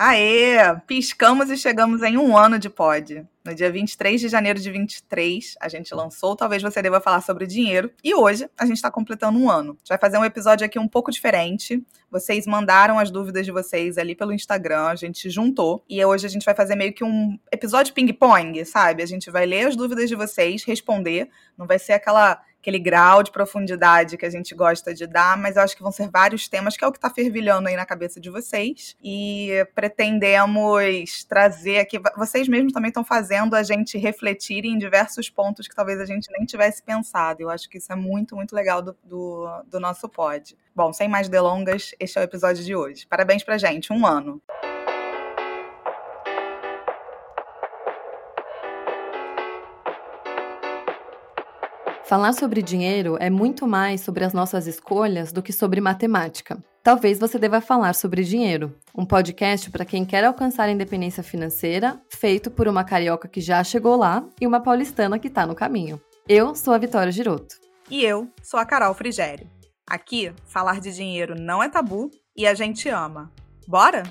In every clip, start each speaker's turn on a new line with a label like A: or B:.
A: Aê! Piscamos e chegamos em um ano de pod. No dia 23 de janeiro de 23, a gente lançou Talvez Você Deva Falar sobre Dinheiro. E hoje a gente está completando um ano. A gente vai fazer um episódio aqui um pouco diferente. Vocês mandaram as dúvidas de vocês ali pelo Instagram, a gente juntou. E hoje a gente vai fazer meio que um episódio ping-pong, sabe? A gente vai ler as dúvidas de vocês, responder. Não vai ser aquela aquele grau de profundidade que a gente gosta de dar, mas eu acho que vão ser vários temas, que é o que está fervilhando aí na cabeça de vocês. E pretendemos trazer aqui. Vocês mesmos também estão fazendo a gente refletir em diversos pontos que talvez a gente nem tivesse pensado. Eu acho que isso é muito, muito legal do, do, do nosso pod. Bom, sem mais delongas, este é o episódio de hoje. Parabéns pra gente, um ano.
B: Falar sobre dinheiro é muito mais sobre as nossas escolhas do que sobre matemática. Talvez você deva falar sobre dinheiro, um podcast para quem quer alcançar a independência financeira, feito por uma carioca que já chegou lá e uma paulistana que está no caminho. Eu sou a Vitória Giroto.
A: E eu sou a Carol Frigério. Aqui, falar de dinheiro não é tabu e a gente ama. Bora?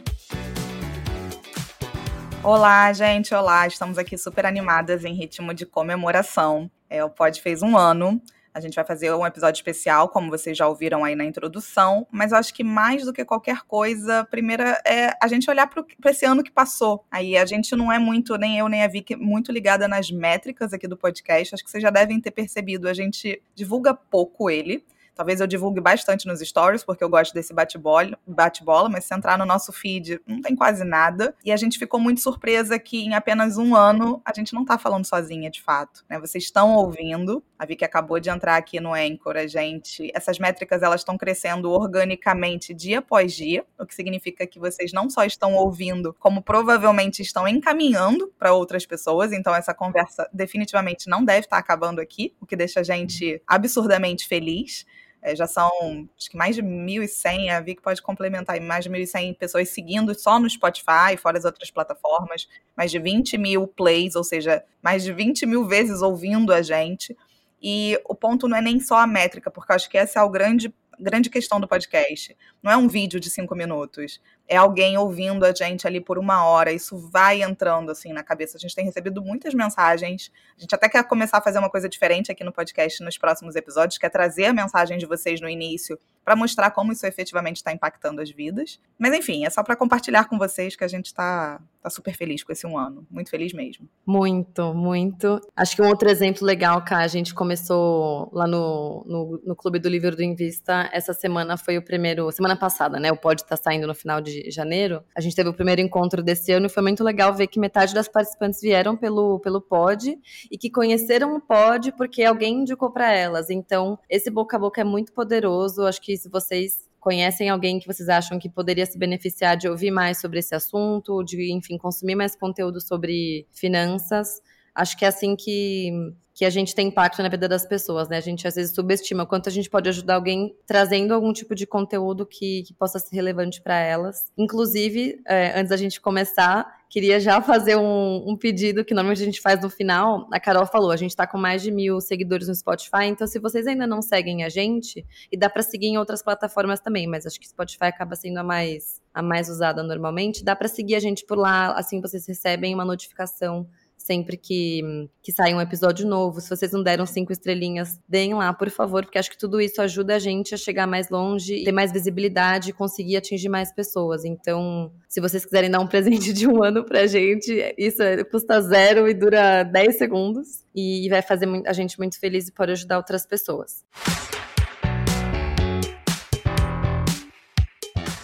A: Olá, gente, olá. Estamos aqui super animadas em ritmo de comemoração. É, o Pod fez um ano. A gente vai fazer um episódio especial, como vocês já ouviram aí na introdução, mas eu acho que mais do que qualquer coisa, primeira é a gente olhar para esse ano que passou. Aí a gente não é muito, nem eu nem a Vicky, muito ligada nas métricas aqui do podcast. Acho que vocês já devem ter percebido, a gente divulga pouco ele. Talvez eu divulgue bastante nos stories, porque eu gosto desse bate-bola, bate mas se entrar no nosso feed, não tem quase nada. E a gente ficou muito surpresa que em apenas um ano a gente não tá falando sozinha, de fato. Né? Vocês estão ouvindo. A Vicky acabou de entrar aqui no Anchor, a gente. Essas métricas elas estão crescendo organicamente dia após dia, o que significa que vocês não só estão ouvindo, como provavelmente estão encaminhando para outras pessoas. Então essa conversa definitivamente não deve estar tá acabando aqui, o que deixa a gente absurdamente feliz. É, já são, acho que mais de 1.100, a Vic pode complementar, mais de 1.100 pessoas seguindo só no Spotify, fora as outras plataformas, mais de 20 mil plays, ou seja, mais de 20 mil vezes ouvindo a gente. E o ponto não é nem só a métrica, porque acho que essa é o grande grande questão do podcast. Não é um vídeo de cinco minutos. É alguém ouvindo a gente ali por uma hora. Isso vai entrando assim na cabeça. A gente tem recebido muitas mensagens. A gente até quer começar a fazer uma coisa diferente aqui no podcast nos próximos episódios, que é trazer a mensagem de vocês no início para mostrar como isso efetivamente está impactando as vidas. Mas enfim, é só para compartilhar com vocês que a gente está tá super feliz com esse um ano. Muito feliz mesmo.
B: Muito, muito. Acho que um outro exemplo legal que a gente começou lá no, no, no Clube do Livro do Invista, essa semana foi o primeiro, semana passada, né? O pod tá saindo no final de janeiro. A gente teve o primeiro encontro desse ano e foi muito legal ver que metade das participantes vieram pelo, pelo pod e que conheceram o pod porque alguém indicou para elas. Então, esse boca a boca é muito poderoso. Acho que se vocês conhecem alguém que vocês acham que poderia se beneficiar de ouvir mais sobre esse assunto, de, enfim, consumir mais conteúdo sobre finanças, acho que é assim que, que a gente tem impacto na vida das pessoas, né? A gente às vezes subestima o quanto a gente pode ajudar alguém trazendo algum tipo de conteúdo que, que possa ser relevante para elas. Inclusive, é, antes da gente começar, queria já fazer um, um, pedido que normalmente a gente faz no final. A Carol falou, a gente está com mais de mil seguidores no Spotify, então se vocês ainda não seguem a gente, e dá para seguir em outras plataformas também, mas acho que Spotify acaba sendo a mais a mais usada normalmente, dá para seguir a gente por lá, assim vocês recebem uma notificação sempre que, que sai um episódio novo. Se vocês não deram cinco estrelinhas, deem lá, por favor, porque acho que tudo isso ajuda a gente a chegar mais longe, ter mais visibilidade e conseguir atingir mais pessoas. Então, se vocês quiserem dar um presente de um ano pra gente, isso é, custa zero e dura 10 segundos. E vai fazer a gente muito feliz e pode ajudar outras pessoas.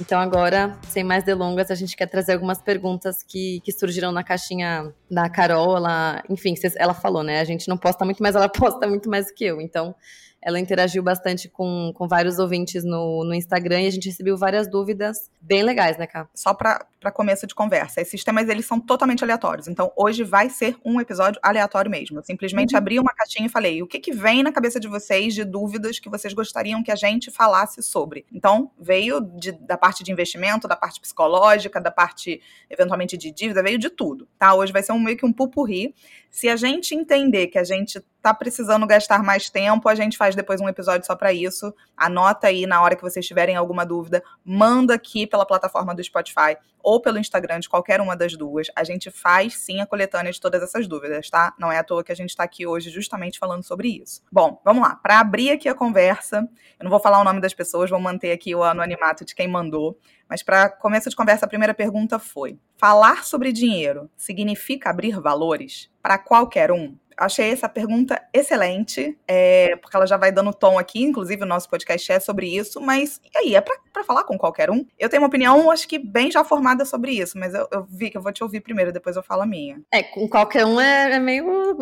B: Então, agora, sem mais delongas, a gente quer trazer algumas perguntas que, que surgiram na caixinha da Carol. Ela, enfim, ela falou, né? A gente não posta muito, mas ela posta muito mais do que eu. Então, ela interagiu bastante com, com vários ouvintes no, no Instagram e a gente recebeu várias dúvidas bem legais, né, Cá?
A: Só para começo de conversa, esses temas eles são totalmente aleatórios. Então, hoje vai ser um episódio aleatório mesmo. Eu simplesmente uhum. abri uma caixinha e falei: o que, que vem na cabeça de vocês de dúvidas que vocês gostariam que a gente falasse sobre? Então, veio de, da parte de investimento, da parte psicológica, da parte, eventualmente, de dívida, veio de tudo, tá? Hoje vai ser um meio que um pupurri. Se a gente entender que a gente tá precisando gastar mais tempo, a gente faz depois um episódio só para isso. Anota aí na hora que vocês tiverem alguma dúvida, manda aqui pela plataforma do Spotify ou pelo Instagram de qualquer uma das duas. A gente faz sim a coletânea de todas essas dúvidas, tá? Não é à toa que a gente está aqui hoje justamente falando sobre isso. Bom, vamos lá. Para abrir aqui a conversa, eu não vou falar o nome das pessoas, vou manter aqui o anonimato de quem mandou. Mas para começo de conversa, a primeira pergunta foi: falar sobre dinheiro significa abrir valores para qualquer um? Achei essa pergunta excelente, é, porque ela já vai dando tom aqui, inclusive o nosso podcast é sobre isso, mas e aí, é para falar com qualquer um? Eu tenho uma opinião, acho que bem já formada sobre isso, mas eu, eu vi que eu vou te ouvir primeiro, depois eu falo a minha.
B: É, com qualquer um é, é meio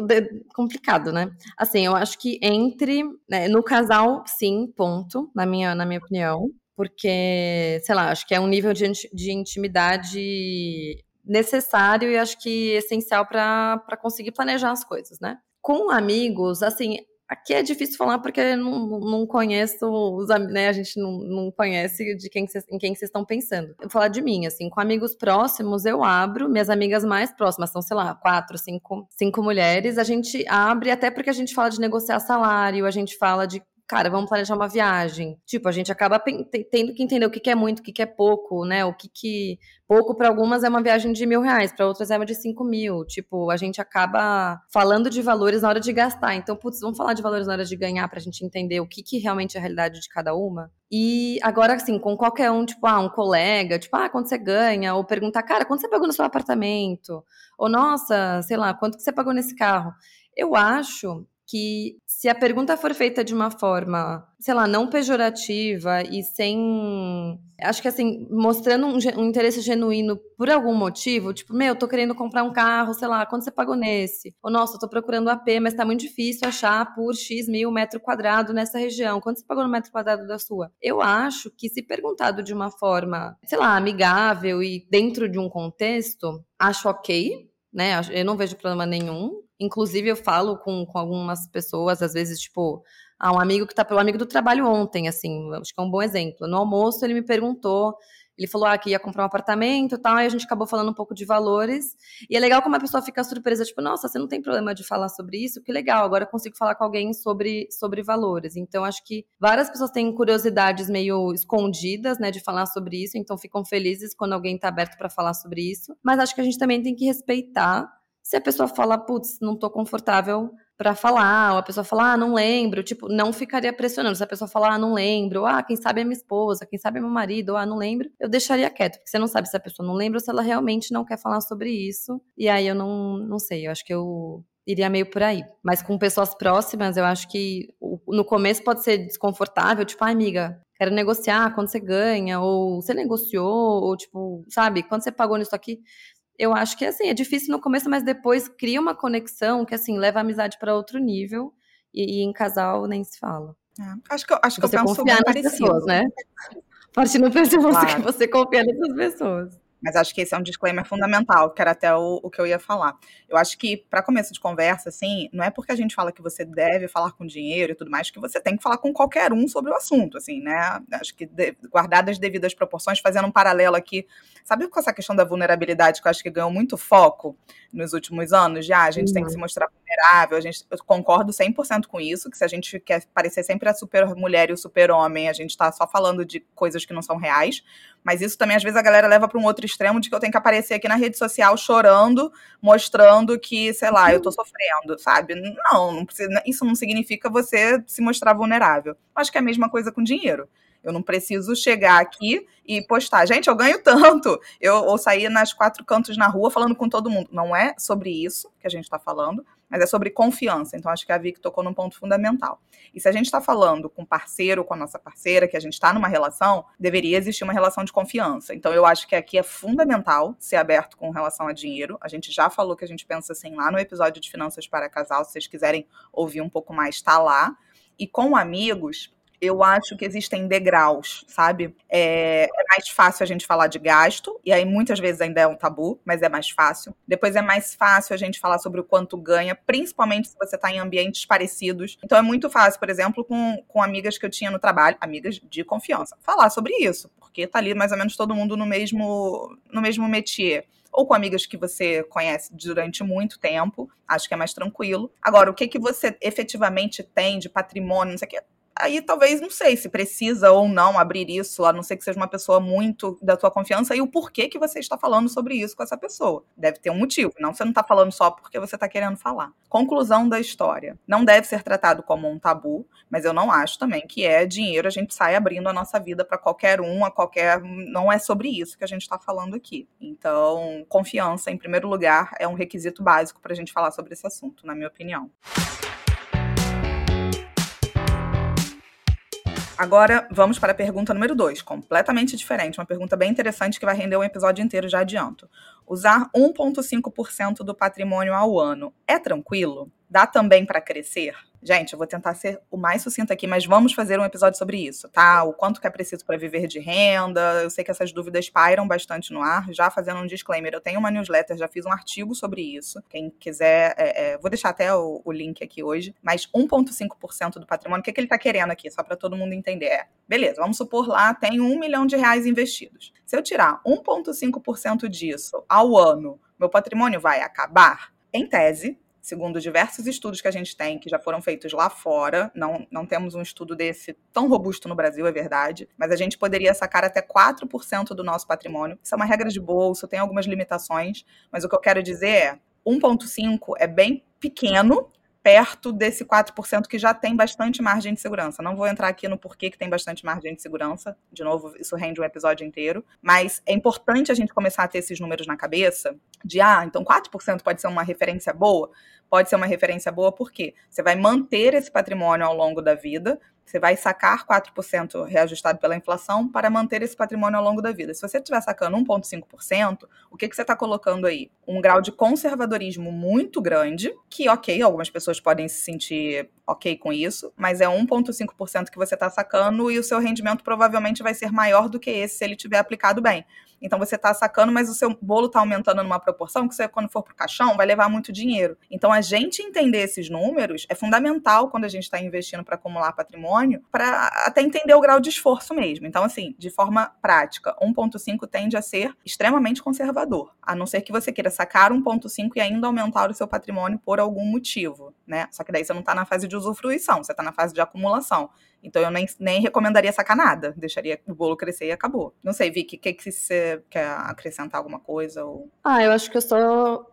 B: complicado, né? Assim, eu acho que entre, né, no casal, sim, ponto, na minha, na minha opinião porque, sei lá, acho que é um nível de, de intimidade necessário e acho que essencial para conseguir planejar as coisas, né? Com amigos, assim, aqui é difícil falar porque não, não conheço os né? A gente não, não conhece de quem cês, em quem vocês estão pensando. Eu vou falar de mim, assim, com amigos próximos eu abro, minhas amigas mais próximas são, sei lá, quatro, cinco, cinco mulheres. A gente abre até porque a gente fala de negociar salário, a gente fala de cara, vamos planejar uma viagem. Tipo, a gente acaba tendo que entender o que, é muito, o que, é pouco, né? O que, que pouco para algumas é uma viagem de mil reais, para outras é uma de cinco mil. Tipo, a gente acaba falando de valores na hora de gastar. Então, putz, vamos falar de valores na hora de ganhar para a gente entender o que, que realmente é a realidade de cada uma. E agora, assim, com qualquer um, tipo, ah, um colega, tipo, ah, quanto você ganha? Ou perguntar, cara, quanto você pagou no seu apartamento? Ou, nossa, sei lá, quanto que você pagou nesse carro? Eu acho que se a pergunta for feita de uma forma, sei lá, não pejorativa e sem. Acho que assim, mostrando um, um, interesse genuíno por algum motivo, tipo, meu, tô querendo comprar um carro, sei lá, quanto você pagou nesse? Ou, nossa, tô procurando AP, mas tá muito difícil achar por X mil metro quadrado nessa região. Quanto você pagou no metro quadrado da sua? Eu acho que se perguntado de uma forma, sei lá, amigável e dentro de um contexto, acho ok, né? Eu não vejo problema nenhum. Inclusive, eu falo com, com algumas pessoas, às vezes, tipo, ah, um amigo que tá pelo amigo do trabalho ontem, assim, acho que é um bom exemplo. No almoço, ele me perguntou, ele falou ah, que ia comprar um apartamento e tal, e a gente acabou falando um pouco de valores. E é legal como a pessoa fica surpresa, tipo, nossa, você não tem problema de falar sobre isso? Que legal, agora eu consigo falar com alguém sobre, sobre valores. Então, acho que várias pessoas têm curiosidades meio escondidas, né, de falar sobre isso, então ficam felizes quando alguém tá aberto para falar sobre isso. Mas acho que a gente também tem que respeitar se a pessoa fala, putz, não tô confortável para falar, ou a pessoa fala, ah, não lembro, tipo, não ficaria pressionando. Se a pessoa falar, ah, não lembro, ah, quem sabe é minha esposa, quem sabe é meu marido, ah, não lembro, eu deixaria quieto, porque você não sabe se a pessoa não lembra ou se ela realmente não quer falar sobre isso. E aí eu não, não sei, eu acho que eu iria meio por aí. Mas com pessoas próximas, eu acho que no começo pode ser desconfortável, tipo, ah, amiga, quero negociar, quando você ganha, ou você negociou, ou tipo, sabe, quando você pagou nisso aqui eu acho que assim, é difícil no começo, mas depois cria uma conexão que assim leva a amizade para outro nível e, e, em casal nem se fala.
A: É, acho que, acho que
B: você
A: eu
B: penso confiar nas parecido. pessoas, né? Parte não pensa você que você confia nessas pessoas.
A: Mas acho que esse é um disclaimer fundamental, que era até o, o que eu ia falar. Eu acho que, para começo de conversa, assim, não é porque a gente fala que você deve falar com dinheiro e tudo mais, que você tem que falar com qualquer um sobre o assunto, assim, né? Acho que, de, guardadas as devidas proporções, fazendo um paralelo aqui, sabe com essa questão da vulnerabilidade que eu acho que ganhou muito foco nos últimos anos? Já, a gente uhum. tem que se uhum. mostrar vulnerável, a gente, eu concordo 100% com isso, que se a gente quer parecer sempre a super mulher e o super homem, a gente tá só falando de coisas que não são reais, mas isso também, às vezes, a galera leva para um outro extremo de que eu tenho que aparecer aqui na rede social chorando, mostrando que, sei lá, eu tô sofrendo, sabe? Não, não precisa, isso não significa você se mostrar vulnerável. Acho que é a mesma coisa com dinheiro. Eu não preciso chegar aqui e postar, gente, eu ganho tanto. Eu ou sair nas quatro cantos na rua falando com todo mundo. Não é sobre isso que a gente está falando, mas é sobre confiança. Então, acho que a Vicky tocou num ponto fundamental. E se a gente está falando com parceiro, com a nossa parceira, que a gente está numa relação, deveria existir uma relação de confiança. Então, eu acho que aqui é fundamental ser aberto com relação a dinheiro. A gente já falou que a gente pensa assim lá no episódio de Finanças para Casal. Se vocês quiserem ouvir um pouco mais, está lá. E com amigos, eu acho que existem degraus, sabe? É, é, mais fácil a gente falar de gasto, e aí muitas vezes ainda é um tabu, mas é mais fácil. Depois é mais fácil a gente falar sobre o quanto ganha, principalmente se você está em ambientes parecidos. Então é muito fácil, por exemplo, com, com amigas que eu tinha no trabalho, amigas de confiança, falar sobre isso, porque tá ali mais ou menos todo mundo no mesmo, no mesmo métier ou com amigas que você conhece durante muito tempo, acho que é mais tranquilo. Agora, o que, que você efetivamente tem de patrimônio, não sei o que, aí talvez, não sei, se precisa ou não abrir isso, a não ser que seja uma pessoa muito da tua confiança, e o porquê que você está falando sobre isso com essa pessoa. Deve ter um motivo, não você não está falando só porque você está querendo falar. Conclusão da história. Não deve ser tratado como um tabu, mas eu não acho também que é dinheiro a gente sai abrindo a nossa vida para qualquer um, a qualquer. Não é sobre isso que a gente está falando aqui. Então, confiança, em primeiro lugar, é um requisito básico para a gente falar sobre esse assunto, na minha opinião. Agora vamos para a pergunta número 2, completamente diferente, uma pergunta bem interessante que vai render um episódio inteiro, já adianto. Usar 1,5% do patrimônio ao ano é tranquilo? Dá também para crescer? Gente, eu vou tentar ser o mais sucinto aqui, mas vamos fazer um episódio sobre isso, tá? O quanto que é preciso para viver de renda. Eu sei que essas dúvidas pairam bastante no ar. Já fazendo um disclaimer, eu tenho uma newsletter, já fiz um artigo sobre isso. Quem quiser, é, é, vou deixar até o, o, link aqui hoje. Mas 1,5% do patrimônio, o que, que ele está querendo aqui? Só para todo mundo entender. É, beleza, vamos supor lá, tem um milhão de reais investidos. Se eu tirar 1,5% disso ao ano, meu patrimônio vai acabar? Em tese, segundo diversos estudos que a gente tem, que já foram feitos lá fora, não, não temos um estudo desse tão robusto no Brasil, é verdade, mas a gente poderia sacar até 4% do nosso patrimônio. Isso é uma regra de bolso, tem algumas limitações, mas o que eu quero dizer é 1,5 é bem pequeno perto desse 4% que já tem bastante margem de segurança. Não vou entrar aqui no porquê que tem bastante margem de segurança. De novo, isso rende um episódio inteiro. Mas é importante a gente começar a ter esses números na cabeça de, ah, então 4% pode ser uma referência boa? Pode ser uma referência boa porque você vai manter esse patrimônio ao longo da vida, você vai sacar 4% reajustado pela inflação para manter esse patrimônio ao longo da vida. Se você estiver sacando 1,5%, o que, que você está colocando aí? Um grau de conservadorismo muito grande, que, ok, algumas pessoas podem se sentir ok com isso, mas é 1,5% que você está sacando e o seu rendimento provavelmente vai ser maior do que esse se ele tiver aplicado bem. Então você está sacando, mas o seu bolo está aumentando numa proporção que você, quando for para o caixão, vai levar muito dinheiro. Então a gente entender esses números é fundamental quando a gente está investindo para acumular patrimônio, para até entender o grau de esforço mesmo. Então, assim, de forma prática, 1,5 tende a ser extremamente conservador, a não ser que você queira sacar 1,5 e ainda aumentar o seu patrimônio por algum motivo, né? Só que daí você não está na fase de usufruição, você está na fase de acumulação. Então eu nem, nem recomendaria sacar nada, deixaria o bolo crescer e acabou. Não sei, Vicky, que, que você quer acrescentar alguma coisa? Ou...
B: Ah, eu acho que eu só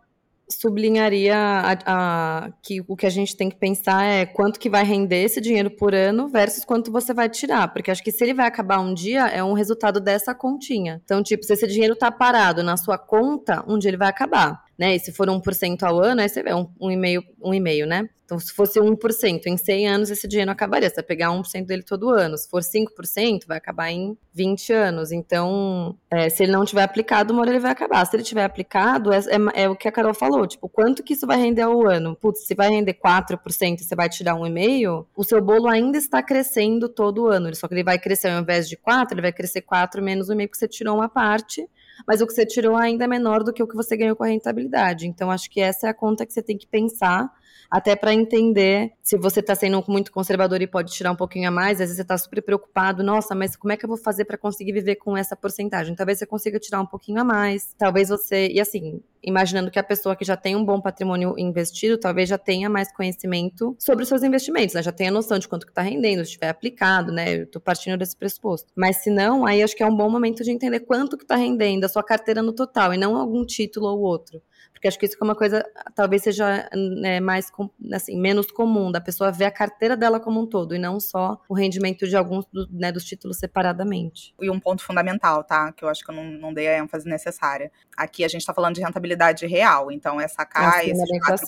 B: sublinharia a, a, que o que a gente tem que pensar é quanto que vai render esse dinheiro por ano versus quanto você vai tirar, porque acho que se ele vai acabar um dia, é um resultado dessa continha. Então, tipo, se esse dinheiro tá parado na sua conta, um dia ele vai acabar né? E se for 1% ao ano, aí você vê um, um, e-mail, um e-mail, né? Então, se fosse 1% em 100 anos, esse dinheiro acabaria. Você vai pegar 1% dele todo ano. Se for 5%, vai acabar em 20 anos. Então, é, se ele não tiver aplicado, uma hora ele vai acabar. Se ele tiver aplicado, é, é, é, o que a Carol falou. Tipo, quanto que isso vai render ao ano? Putz, se vai render 4% e você vai tirar um e-mail, o seu bolo ainda está crescendo todo ano. Só que ele vai crescer ao invés de 4, ele vai crescer 4 menos o e-mail, porque você tirou uma parte mas o que você tirou ainda é menor do que o que você ganhou com a rentabilidade. Então, acho que essa é a conta que você tem que pensar até para entender se você está sendo muito conservador e pode tirar um pouquinho a mais, às vezes você está super preocupado, nossa, mas como é que eu vou fazer para conseguir viver com essa porcentagem? Talvez você consiga tirar um pouquinho a mais, talvez você, e assim, imaginando que a pessoa que já tem um bom patrimônio investido, talvez já tenha mais conhecimento sobre os seus investimentos, né? já tenha noção de quanto que está rendendo, se estiver aplicado, né? Eu estou partindo desse pressuposto. Mas se não, aí acho que é um bom momento de entender quanto que está rendendo a sua carteira no total, e não algum título ou outro. Porque acho que isso é uma coisa, talvez seja né, mais, assim, menos comum, da pessoa ver a carteira dela como um todo, e não só o rendimento de alguns do, né, dos títulos separadamente.
A: E um ponto fundamental, tá? Que eu acho que eu não, não dei a ênfase necessária. Aqui a gente está falando de rentabilidade real, então é sacar assim, esses 4%,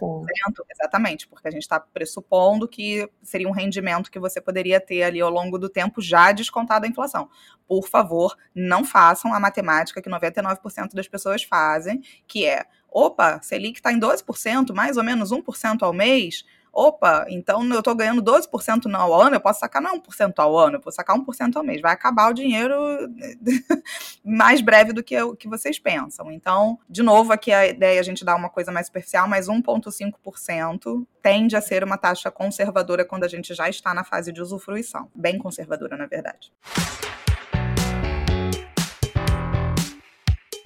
A: exatamente, porque a gente está pressupondo que seria um rendimento que você poderia ter ali ao longo do tempo já descontado a inflação. Por favor, não façam a matemática que 99% das pessoas fazem, que é Opa, Selic está em 12%, mais ou menos 1% ao mês. Opa, então eu estou ganhando 12% ao ano, eu posso sacar não 1% ao ano, eu posso sacar 1% ao mês. Vai acabar o dinheiro mais breve do que o que vocês pensam. Então, de novo, aqui a ideia é a gente dar uma coisa mais superficial, mas 1,5% tende a ser uma taxa conservadora quando a gente já está na fase de usufruição. Bem conservadora, na verdade.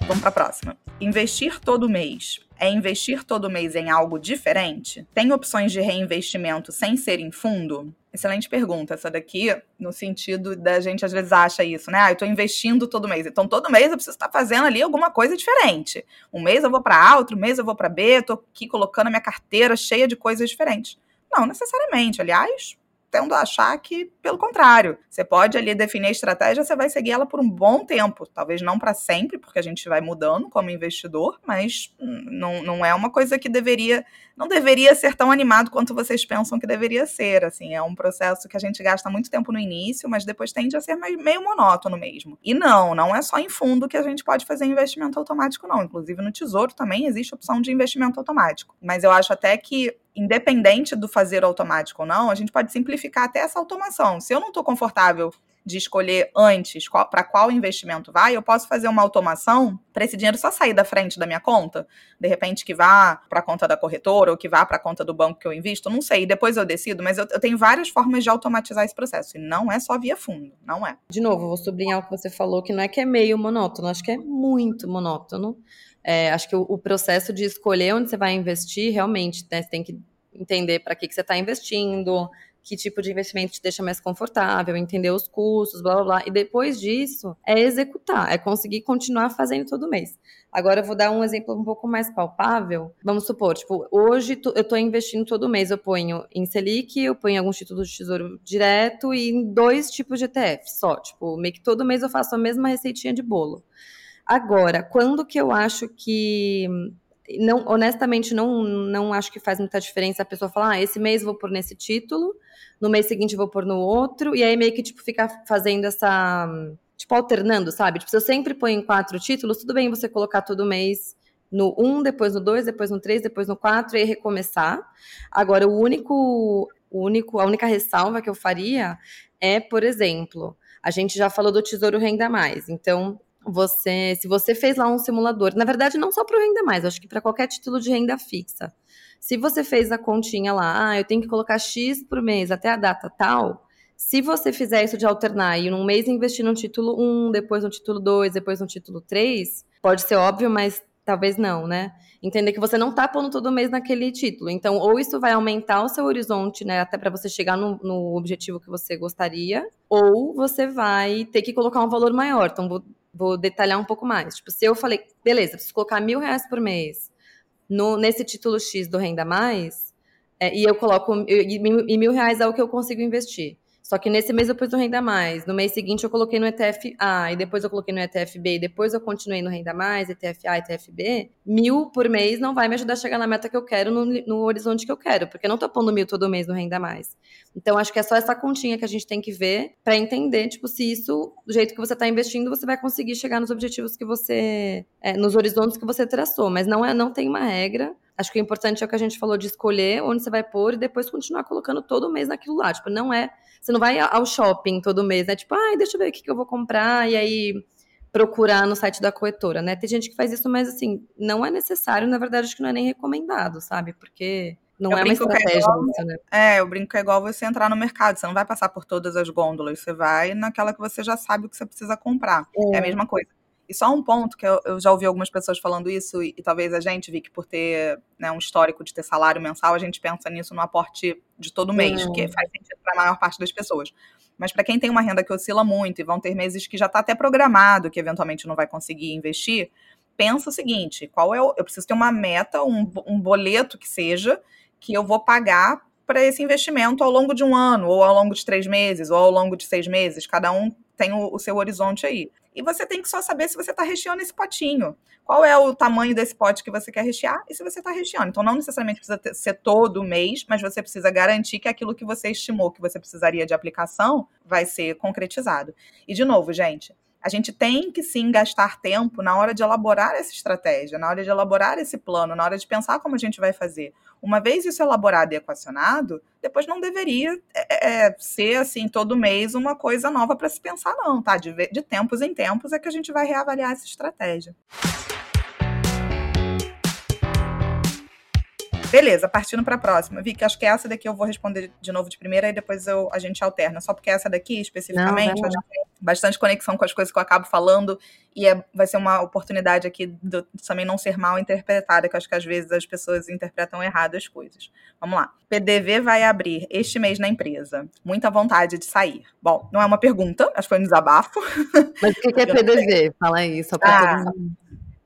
A: Vamos para a próxima. Investir todo mês é investir todo mês em algo diferente? Tem opções de reinvestimento sem ser em fundo? Excelente pergunta essa daqui, no sentido da gente às vezes acha isso, né? Ah, eu tô investindo todo mês. Então todo mês eu preciso estar fazendo ali alguma coisa diferente. Um mês eu vou para A, outro mês eu vou para B, tô aqui colocando a minha carteira cheia de coisas diferentes. Não necessariamente. Aliás, tendo a achar que, pelo contrário, você pode ali definir a estratégia, você vai seguir ela por um bom tempo. Talvez não para sempre, porque a gente vai mudando como investidor, mas não, não é uma coisa que deveria não deveria ser tão animado quanto vocês pensam que deveria ser. Assim, é um processo que a gente gasta muito tempo no início, mas depois tende a ser meio monótono mesmo. E não, não é só em fundo que a gente pode fazer investimento automático, não. Inclusive no Tesouro também existe opção de investimento automático. Mas eu acho até que independente do fazer automático ou não, a gente pode simplificar até essa automação. Se eu não estou confortável de escolher antes para qual investimento vai, eu posso fazer uma automação para esse dinheiro só sair da frente da minha conta, de repente que vá para a conta da corretora ou que vá para a conta do banco que eu invisto, não sei, depois eu decido, mas eu, eu, tenho várias formas de automatizar esse processo e não é só via fundo, não é.
B: De novo, vou sublinhar o que você falou, que não é que é meio monótono, acho que é muito monótono. É, acho que o, o, processo de escolher onde você vai investir, realmente, né, você tem que entender para que, que você está investindo, que tipo de investimento te deixa mais confortável, entender os custos, blá blá blá. E depois disso, é executar, é conseguir continuar fazendo todo mês. Agora eu vou dar um exemplo um pouco mais palpável. Vamos supor, tipo, hoje eu estou investindo todo mês, eu ponho em Selic, eu ponho alguns títulos de tesouro direto e em dois tipos de ETF só. Tipo, meio que todo mês eu faço a mesma receitinha de bolo. Agora, quando que eu acho que não, honestamente, não, não acho que faz muita diferença a pessoa falar, ah, esse mês vou pôr nesse título, no mês seguinte vou pôr no outro, e aí meio que, tipo, ficar fazendo essa, tipo, alternando, sabe? Tipo, se eu sempre ponho em quatro títulos, tudo bem você colocar todo mês no 1, um, depois no 2, depois no 3, depois no 4 e recomeçar. Agora, o único, o único, a única ressalva que eu faria é, por exemplo, a gente já falou do Tesouro Renda Mais, então você, se você fez lá um simulador, na verdade não só para o renda mais, acho que para qualquer título de renda fixa. Se você fez a continha lá, ah, eu tenho que colocar X por mês até a data tal, se você fizer isso de alternar e num mês investir no título 1, depois no título 2, depois no título 3, pode ser óbvio, mas talvez não, né? Entender que você não está pondo todo mês naquele título. Então, ou isso vai aumentar o seu horizonte, né, até para você chegar no, no, objetivo que você gostaria, ou você vai ter que colocar um valor maior. Então, vou detalhar um pouco mais. Tipo, se eu falei, beleza, preciso colocar mil reais por mês no, nesse título X do Renda Mais, é, e eu coloco, e, e mil reais é o que eu consigo investir. Só que nesse mês eu pus no Renda Mais. No mês seguinte eu coloquei no ETF A, e depois eu coloquei no ETF B, e depois eu continuei no Renda Mais, ETF A, ETF B. Mil por mês não vai me ajudar a chegar na meta que eu quero, no, no horizonte que eu quero, porque eu não tô pondo mil todo mês no Renda Mais. Então acho que é só essa continha que a gente tem que ver para entender, tipo, se isso, do jeito que você tá investindo, você vai conseguir chegar nos objetivos que você, é, nos horizontes que você traçou. Mas não é, não tem uma regra. Acho que o importante é o que a gente falou de escolher onde você vai pôr e depois continuar colocando todo mês naquilo lá. Tipo, não é. Você não vai ao shopping todo mês, né? Tipo, ai, deixa eu ver o que, que eu vou comprar, e aí procurar no site da corretora, né? Tem gente que faz isso, mas assim, não é necessário, na verdade, acho que não é nem recomendado, sabe? Porque não eu é uma é estratégia é igual, isso, né?
A: É, eu brinco que é igual você entrar no mercado, você não vai passar por todas as gôndolas, você vai naquela que você já sabe o que você precisa comprar. É, é a mesma coisa. E só um ponto que eu, eu, já ouvi algumas pessoas falando isso, e, e talvez a gente, vi que por ter né, um histórico de ter salário mensal, a gente pensa nisso no aporte de todo mês, hum. que faz sentido para a maior parte das pessoas. Mas para quem tem uma renda que oscila muito e vão ter meses que já está até programado, que eventualmente não vai conseguir investir, pensa o seguinte: qual é o, eu preciso ter uma meta, um, um boleto que seja, que eu vou pagar para esse investimento ao longo de um ano, ou ao longo de três meses, ou ao longo de seis meses. Cada um tem o, o seu horizonte aí. E você tem que só saber se você está recheando esse potinho. Qual é o tamanho desse pote que você quer rechear e se você está recheando. Então, não necessariamente precisa ter, ser todo mês, mas você precisa garantir que aquilo que você estimou que você precisaria de aplicação vai ser concretizado. E, de novo, gente, a gente tem que sim gastar tempo na hora de elaborar essa estratégia, na hora de elaborar esse plano, na hora de pensar como a gente vai fazer. Uma vez isso elaborado e equacionado, depois não deveria é, é, ser assim todo mês uma coisa nova para se pensar, não, tá? De, de tempos em tempos é que a gente vai reavaliar essa estratégia. Beleza, partindo para a próxima. Vicky, acho que essa daqui eu vou responder de novo de primeira e depois eu, a gente alterna. Só porque essa daqui, especificamente, não, não. tem bastante conexão com as coisas que eu acabo falando e é, vai ser uma oportunidade aqui de também não ser mal interpretada, que acho que às vezes as pessoas interpretam errado as coisas. Vamos lá. PDV vai abrir este mês na empresa. Muita vontade de sair. Bom, não é uma pergunta, acho que foi um desabafo.
B: Mas o que, é PDV? Fala aí, só para ah, todo mundo.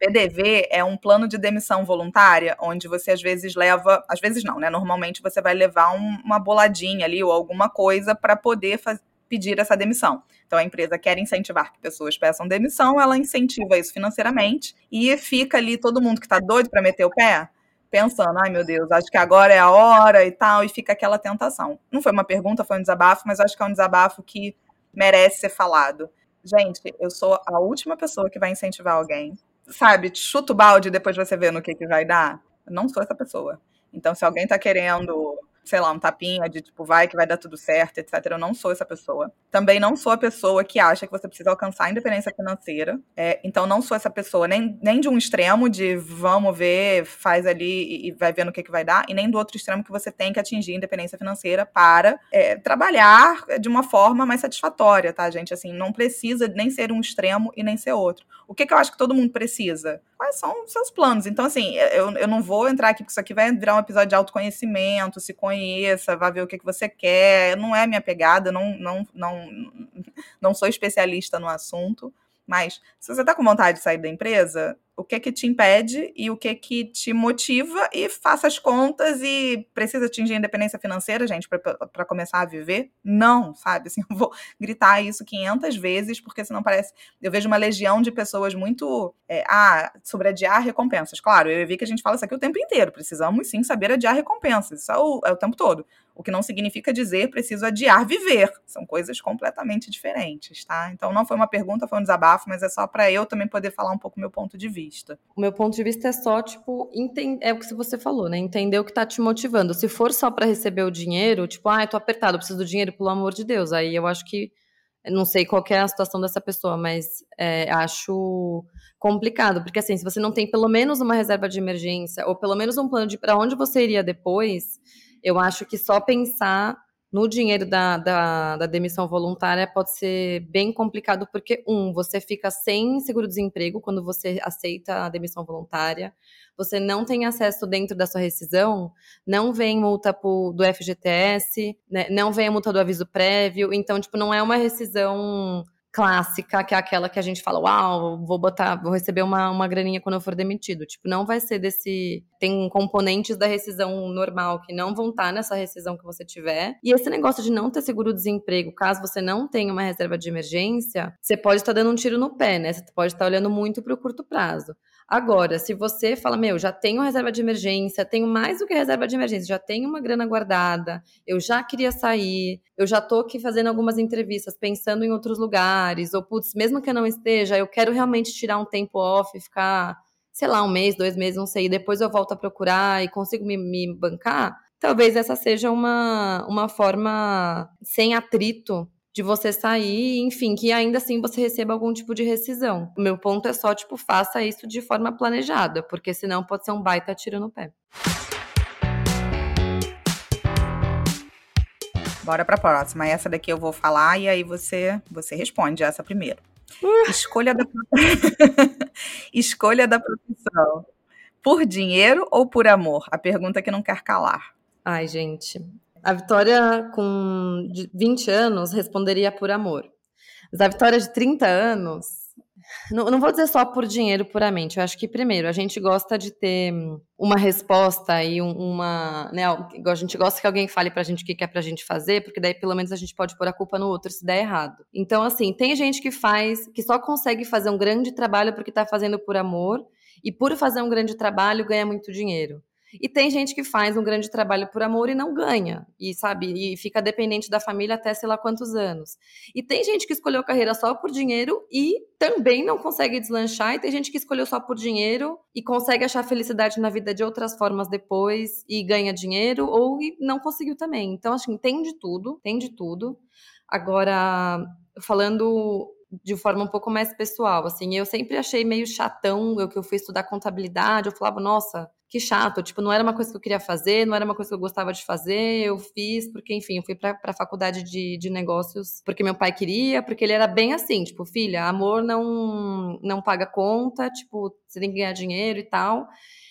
A: PDV é um plano de demissão voluntária, onde você às vezes leva, às vezes não, né? Normalmente você vai levar um, uma boladinha ali ou alguma coisa para poder faz, pedir essa demissão. Então a empresa quer incentivar que pessoas peçam demissão, ela incentiva isso financeiramente e fica ali todo mundo que está doido para meter o pé pensando, ai meu Deus, acho que agora é a hora e tal, e fica aquela tentação. Não foi uma pergunta, foi um desabafo, mas acho que é um desabafo que merece ser falado. Gente, eu sou a última pessoa que vai incentivar alguém sabe, chuta o balde e depois você vê no que, que vai dar. Eu não sou essa pessoa. Então, se alguém tá querendo sei lá, um tapinha de tipo, vai que vai dar tudo certo, etc. Eu não sou essa pessoa. Também não sou a pessoa que acha que você precisa alcançar a independência financeira. É, então, não sou essa pessoa nem, nem de um extremo de vamos ver, faz ali e vai vendo o que, que vai dar, e nem do outro extremo que você tem que atingir a independência financeira para é, trabalhar de uma forma mais satisfatória, tá, gente? Assim, não precisa nem ser um extremo e nem ser outro. O que, que eu acho que todo mundo precisa? Quais são os seus planos? Então, assim, eu, eu não vou entrar aqui, porque isso aqui vai virar um episódio de autoconhecimento, se conhecer conheça, vá ver o que, que você quer. Não é minha pegada, não, não, não, não sou especialista no assunto. Mas se você está com vontade de sair da empresa, o que que te impede e o que que te motiva e faça as contas e precisa atingir a independência financeira, gente, para começar a viver? Não, sabe? Assim, eu vou gritar isso 500 vezes, porque senão parece... Eu vejo uma legião de pessoas muito... É, ah, sobre adiar recompensas. Claro, eu vi que a gente fala isso aqui o tempo inteiro. Precisamos, sim, saber adiar recompensas. Isso é o, é o tempo todo. O que não significa dizer preciso adiar viver. São coisas completamente diferentes, tá? Então não foi uma pergunta, foi um desabafo, mas é só para eu também poder falar um pouco meu ponto de vista?
B: O meu ponto de vista é só, tipo, é o que você falou, né? Entender o que tá te motivando. Se for só para receber o dinheiro, tipo, ah, eu tô apertado, eu preciso do dinheiro, pelo amor de Deus. Aí eu acho que, não sei qual é a situação dessa pessoa, mas é, acho complicado, porque assim, se você não tem pelo menos uma reserva de emergência, ou pelo menos um plano de para onde você iria depois, eu acho que só pensar no dinheiro da, da, da, demissão voluntária pode ser bem complicado, porque, um, você fica sem seguro-desemprego quando você aceita a demissão voluntária, você não tem acesso dentro da sua rescisão, não vem multa pro, do FGTS, né, não vem multa do aviso prévio, então, tipo, não é uma rescisão clássica, que é aquela que a gente fala, uau, vou botar, vou receber uma, uma graninha quando eu for demitido. Tipo, não vai ser desse. Tem componentes da rescisão normal que não vão estar tá nessa rescisão que você tiver. E esse negócio de não ter seguro-desemprego, caso você não tenha uma reserva de emergência, você pode estar dando um tiro no pé, né? Você pode estar olhando muito para o curto prazo. Agora, se você fala, meu, já tenho reserva de emergência, tenho mais do que reserva de emergência, já tenho uma grana guardada, eu já queria sair, eu já tô aqui fazendo algumas entrevistas, pensando em outros lugares, ou putz, mesmo que eu não esteja, eu quero realmente tirar um tempo off, ficar, sei lá, um mês, dois meses, não sei, depois eu volto a procurar e consigo me, me bancar, talvez essa seja uma, uma forma sem atrito de você sair, enfim, que ainda assim você receba algum tipo de rescisão. O meu ponto é só, tipo, faça isso de forma planejada, porque senão pode ser um baita tiro no pé.
A: Bora para a próxima. Essa daqui eu vou falar e aí você você responde essa primeiro. Uh. Escolha da Escolha da profissão. Por dinheiro ou por amor? A pergunta que não quer calar.
B: Ai, gente, a Vitória, com 20 anos, responderia por amor. Mas a Vitória de 30 anos, não, não, vou dizer só por dinheiro puramente. Eu acho que, primeiro, a gente gosta de ter uma resposta e uma. Né, a gente gosta que alguém fale pra gente o que quer pra gente fazer, porque daí pelo menos a gente pode pôr a culpa no outro se der errado. Então, assim, tem gente que faz, que só consegue fazer um grande trabalho porque tá fazendo por amor, e por fazer um grande trabalho ganha muito dinheiro. E tem gente que faz um grande trabalho por amor e não ganha, e sabe, e fica dependente da família até sei lá quantos anos. E tem gente que escolheu carreira só por dinheiro e também não consegue deslanchar, e tem gente que escolheu só por dinheiro e consegue achar felicidade na vida de outras formas depois e ganha dinheiro ou não conseguiu também. Então, assim, tem de tudo, tem de tudo. Agora, falando de forma um pouco mais pessoal, assim, eu sempre achei meio chatão, eu que eu fui estudar contabilidade, eu falava, nossa, que chato, tipo, não era uma coisa que eu queria fazer, não era uma coisa que eu gostava de fazer, eu fiz porque, enfim, eu fui pra, pra faculdade de, de negócios porque meu pai queria, porque ele era bem assim, tipo, filha, amor não, não paga conta, tipo, você tem que ganhar dinheiro e tal.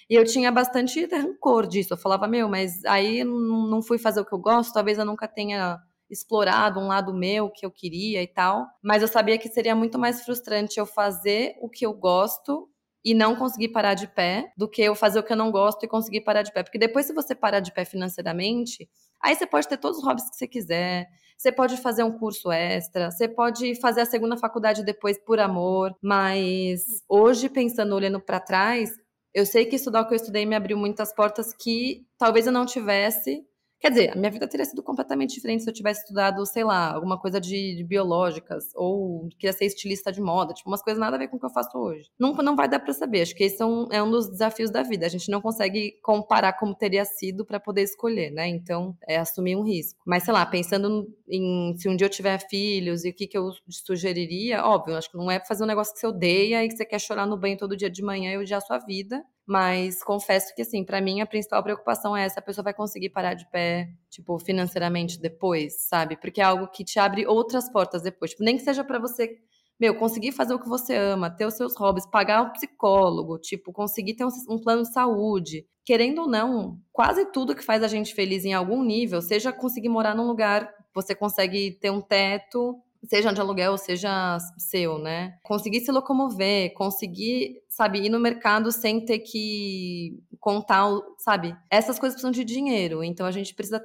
B: E eu tinha bastante rancor disso. Eu falava, meu, mas aí não fui fazer o que eu gosto, talvez eu nunca tenha explorado um lado meu que eu queria e tal. Mas eu sabia que seria muito mais frustrante eu fazer o que eu gosto e não conseguir parar de pé do que eu fazer o que eu não gosto e conseguir parar de pé. Porque depois, se você parar de pé financeiramente, aí você pode ter todos os hobbies que você quiser, você pode fazer um curso extra, você pode fazer a segunda faculdade depois por amor, mas hoje, pensando, olhando para trás, eu sei que estudar o que eu estudei me abriu muitas portas que talvez eu não tivesse Quer dizer, a minha vida teria sido completamente diferente se eu tivesse estudado, sei lá, alguma coisa de, de biológicas, ou queria ser estilista de moda, tipo, umas coisas nada a ver com o que eu faço hoje. Não, não vai dar para saber. Acho que esse é um, é um dos desafios da vida. A gente não consegue comparar como teria sido para poder escolher, né? Então, é assumir um risco. Mas, sei lá, pensando em se um dia eu tiver filhos e o que, que eu sugeriria, óbvio, acho que não é fazer um negócio que você odeia e que você quer chorar no banho todo dia de manhã e odiar a sua vida. Mas confesso que, assim, para mim a principal preocupação é se a pessoa vai conseguir parar de pé, tipo, financeiramente depois, sabe? Porque é algo que te abre outras portas depois. Tipo, nem que seja para você, meu, conseguir fazer o que você ama, ter os seus hobbies, pagar um psicólogo, tipo, conseguir ter um, um plano de saúde. Querendo ou não, quase tudo que faz a gente feliz em algum nível, seja conseguir morar num lugar, você consegue ter um teto, seja de aluguel, seja seu, né? Conseguir se locomover, conseguir, sabe, ir no mercado sem ter que contar, sabe? Essas coisas precisam de dinheiro, então a gente precisa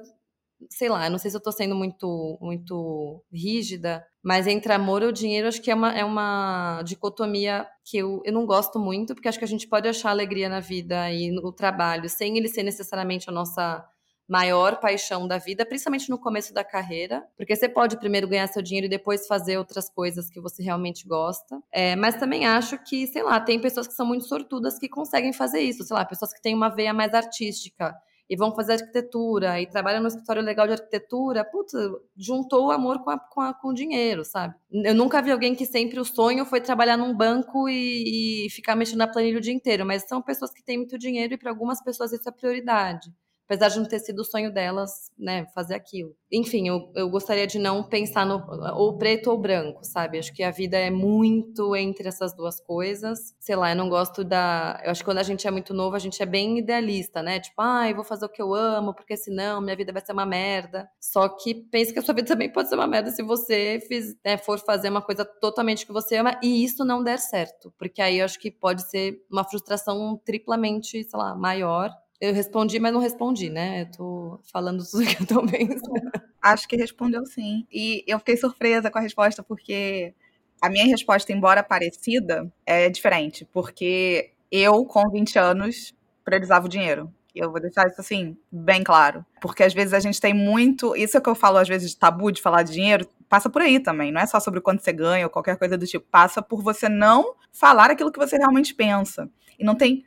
B: sei lá, eu não sei se eu tô sendo muito muito rígida, mas entre amor e o dinheiro, acho que é uma, é uma dicotomia que eu, eu não gosto muito, porque acho que a gente pode achar alegria na vida e no trabalho, sem ele ser necessariamente a nossa maior paixão da vida, principalmente no começo da carreira, porque você pode primeiro ganhar seu dinheiro e depois fazer outras coisas que você realmente gosta. É, mas também acho que, sei lá, tem pessoas que são muito sortudas que conseguem fazer isso, sei lá, pessoas que têm uma veia mais artística e vão fazer arquitetura e trabalham no escritório legal de arquitetura, putz, juntou o amor com, a, com, a, com o dinheiro, sabe? Eu nunca vi alguém que sempre o sonho foi trabalhar num banco e, e ficar mexendo na planilha o dia inteiro, mas são pessoas que têm muito dinheiro e para algumas pessoas isso é prioridade apesar de não ter sido o sonho delas, né, fazer aquilo. Enfim, eu, eu gostaria de não pensar no ou preto ou branco, sabe? Acho que a vida é muito entre essas duas coisas. Sei lá, eu não gosto da. Eu acho que quando a gente é muito novo, a gente é bem idealista, né? Tipo, ah, eu vou fazer o que eu amo, porque senão minha vida vai ser uma merda. Só que pense que a sua vida também pode ser uma merda se você fiz, né, for fazer uma coisa totalmente que você ama e isso não der certo. Porque aí eu acho que pode ser uma frustração triplamente, sei lá, maior eu respondi, mas não respondi, né? Eu tô falando tudo que eu tô pensando.
A: Acho que respondeu sim. E eu fiquei surpresa com a resposta, porque a minha resposta, embora parecida, é diferente. Porque eu, com 20 anos, priorizava o dinheiro. Eu vou deixar isso assim, bem claro. Porque às vezes a gente tem muito. Isso é que eu falo, às vezes, de tabu de falar de dinheiro, passa por aí também. Não é só sobre quanto você ganha ou qualquer coisa do tipo. Passa por você não falar aquilo que você realmente pensa. E não tem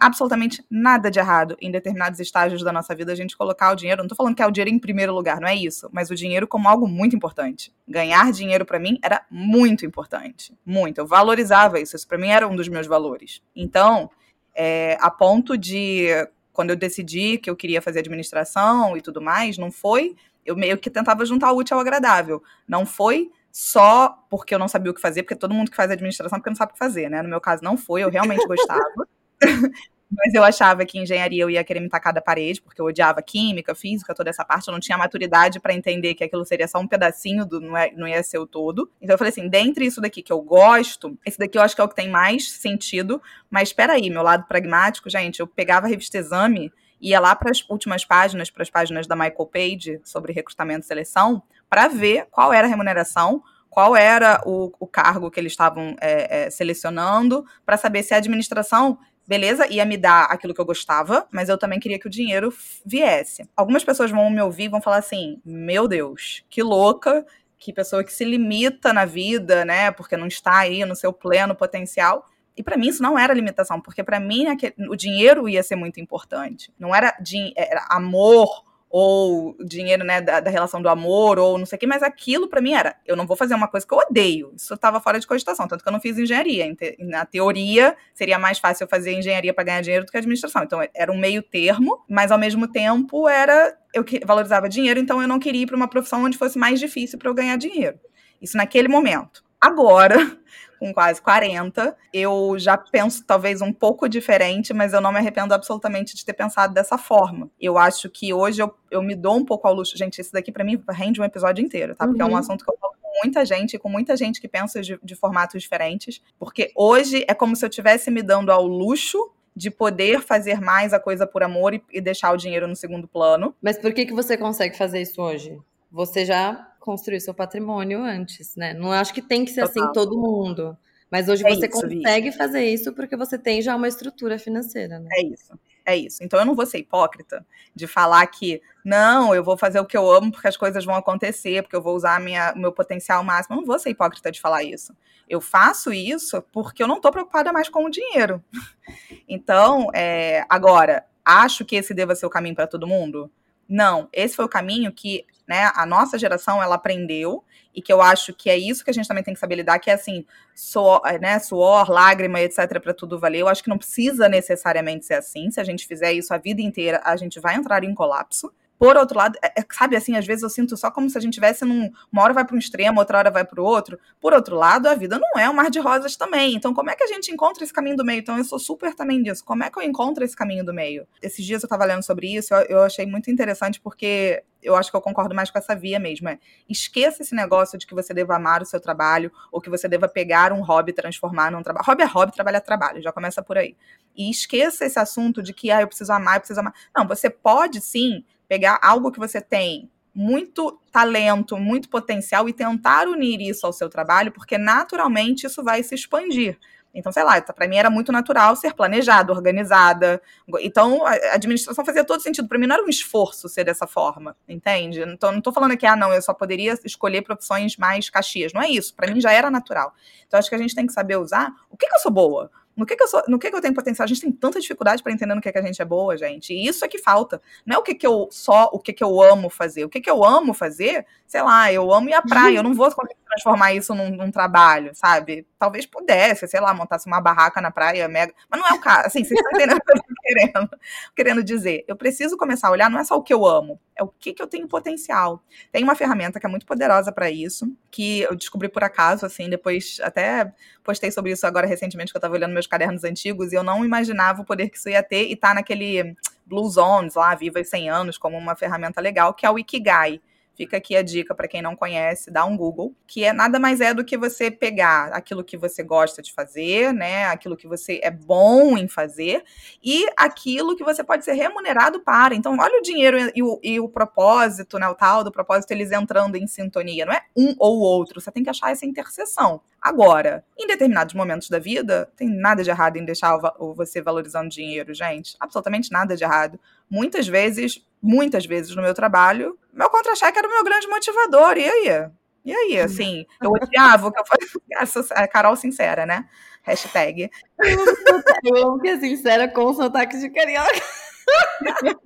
A: absolutamente nada de errado em determinados estágios da nossa vida a gente colocar o dinheiro. Não tô falando que é o dinheiro em primeiro lugar, não é isso, mas o dinheiro como algo muito importante. Ganhar dinheiro para mim era muito importante, muito. Eu valorizava isso, isso para mim era um dos meus valores. Então, é, a ponto de quando eu decidi que eu queria fazer administração e tudo mais, não foi eu meio que tentava juntar o útil ao agradável. Não foi só porque eu não sabia o que fazer, porque todo mundo que faz administração porque não sabe o que fazer, né? No meu caso não foi, eu realmente gostava. Mas eu achava que engenharia eu ia querer me tacar da parede, porque eu odiava química, física, toda essa parte. Eu não tinha maturidade para entender que aquilo seria só um pedacinho do não, é, não ia ser o todo. Então eu falei assim: dentre isso daqui que eu gosto, esse daqui eu acho que é o que tem mais sentido. Mas espera aí, meu lado pragmático, gente, eu pegava a revista Exame ia lá para as últimas páginas, para as páginas da Michael Page sobre recrutamento e seleção, para ver qual era a remuneração, qual era o, o cargo que eles estavam é, é, selecionando, para saber se a administração beleza, ia me dar aquilo que eu gostava, mas eu também queria que o dinheiro viesse. Algumas pessoas vão me ouvir e vão falar assim: meu Deus, que louca, que pessoa que se limita na vida, né, porque não está aí no seu pleno potencial. E para mim isso não era limitação, porque para mim o dinheiro ia ser muito importante. Não era, era amor ou dinheiro, né, da, da, relação do amor, ou não sei o que, mas aquilo para mim era, eu não vou fazer uma coisa que eu odeio. Isso estava fora de cogitação, tanto que eu não fiz engenharia. Na teoria, seria mais fácil eu fazer engenharia para ganhar dinheiro do que administração. Então, era um meio termo, mas ao mesmo tempo era eu valorizava dinheiro, então eu não queria ir para uma profissão onde fosse mais difícil para eu ganhar dinheiro. Isso naquele momento. Agora, com quase 40, eu já penso talvez um pouco diferente, mas eu não me arrependo absolutamente de ter pensado dessa forma. Eu acho que hoje eu, eu me dou um pouco ao luxo. Gente, isso daqui para mim rende um episódio inteiro, tá? Porque uhum. é um uhum. assunto que eu falo com muita gente, com muita gente que pensa de, de formatos diferentes. Porque hoje é como se eu estivesse me dando ao luxo de poder fazer mais a coisa por amor e, e, deixar o dinheiro no segundo plano.
B: Mas por que, que você consegue fazer isso hoje? Você já construir seu patrimônio antes, né? Não acho que tem que ser assim Total. assim todo mundo. Mas hoje é você isso, consegue fazer isso porque você tem já uma estrutura financeira, né?
A: É isso. É isso. Então eu não vou ser hipócrita de falar que não, eu vou fazer o que eu amo porque as coisas vão acontecer, porque eu vou usar minha, o meu potencial máximo. Eu não vou ser hipócrita de falar isso. Eu faço isso porque eu não estou preocupada mais com o dinheiro. Então, é, agora, acho que esse deva ser o caminho para todo mundo? Não, esse foi o caminho que né, a nossa geração ela aprendeu e que eu acho que é isso que a gente também tem que saber lidar, que é assim, suor, né, suor lágrima, etc, para tudo valer. Eu acho que não precisa necessariamente ser assim. Se a gente fizer isso a vida inteira, a gente vai entrar em colapso. Por outro lado, é, é, sabe assim, às vezes eu sinto só como se a gente tivesse num. Uma hora vai para um extremo, outra hora vai para o outro. Por outro lado, a vida não é um mar de rosas também. Então, como é que a gente encontra esse caminho do meio? Então, eu sou super também disso. Como é que eu encontro esse caminho do meio? Esses dias eu estava lendo sobre isso, eu, eu achei muito interessante porque eu acho que eu concordo mais com essa via mesmo. É, esqueça esse negócio de que você deva amar o seu trabalho ou que você deva pegar um hobby e transformar num trabalho. Hobby é hobby, trabalho é trabalho, já começa por aí. E esqueça esse assunto de que ah, eu preciso amar, eu preciso amar. Não, você pode sim pegar algo que você tem muito talento, muito potencial e tentar unir isso ao seu trabalho, porque naturalmente isso vai se expandir. Então, sei lá, para mim era muito natural ser planejada, organizada. Então, a administração fazia todo sentido. Para mim não era um esforço ser dessa forma, entende? Então, não estou falando aqui, ah, não, eu só poderia escolher profissões mais caxias. Não é isso. Para mim já era natural. Então, acho que a gente tem que saber usar o que, que eu sou boa. No que, que eu sou, no que, que eu tenho potencial? A gente tem tanta dificuldade para entender no que, que a gente é boa, gente. E isso é que falta. Não é o que, que eu só o que, que eu amo fazer. O que, que eu amo fazer, sei lá, eu amo ir à praia. Eu não vou transformar isso num, num, trabalho, sabe? Talvez pudesse, sei lá, montasse uma barraca na praia, mega. Mas não é o caso. Assim, vocês estão entendendo o que eu tô querendo, querendo dizer. Eu preciso começar a olhar, não é só o que eu amo, é o que, que eu tenho potencial. Tem uma ferramenta que é muito poderosa para isso, que eu descobri por acaso, assim, depois até postei sobre isso agora recentemente, que eu estava olhando meus cadernos antigos, e eu não imaginava o poder que isso ia ter, e tá naquele Blue Zones lá, Viva 100 anos, como uma ferramenta legal, que é o Ikigai Fica aqui a dica para quem não conhece, dá um Google, que é nada mais é do que você pegar aquilo que você gosta de fazer, né? Aquilo que você é bom em fazer e aquilo que você pode ser remunerado para. Então, olha o dinheiro e o, e o propósito, né? O tal do propósito, eles entrando em sintonia. Não é um ou outro, você tem que achar essa interseção. Agora, em determinados momentos da vida, tem nada de errado em deixar você valorizando dinheiro, gente. Absolutamente nada de errado. Muitas vezes, muitas vezes no meu trabalho, meu contra-cheque era o meu grande motivador. E aí? E aí, hum. assim, eu odiava o que eu fazia. A Carol sincera, né? Hashtag.
B: Eu amo que é sincera com sotaque de carioca.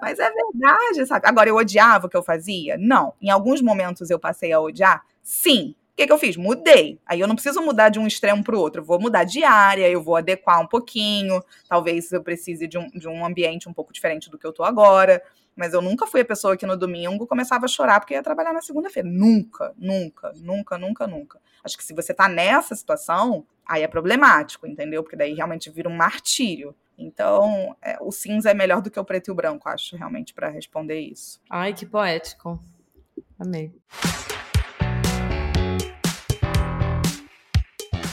A: Mas é verdade, sabe? Agora, eu odiava o que eu fazia? Não. Em alguns momentos eu passei a odiar? Sim. O que, que eu fiz? Mudei. Aí eu não preciso mudar de um extremo para o outro. Eu vou mudar de área, eu vou adequar um pouquinho. Talvez eu precise de um, de um ambiente um pouco diferente do que eu tô agora. Mas eu nunca fui a pessoa que no domingo começava a chorar porque ia trabalhar na segunda-feira. Nunca, nunca, nunca, nunca, nunca. Acho que se você tá nessa situação, aí é problemático, entendeu? Porque daí realmente vira um martírio. Então, é, o cinza é melhor do que o preto e o branco, acho, realmente, para responder isso.
B: Ai, que poético. Amei.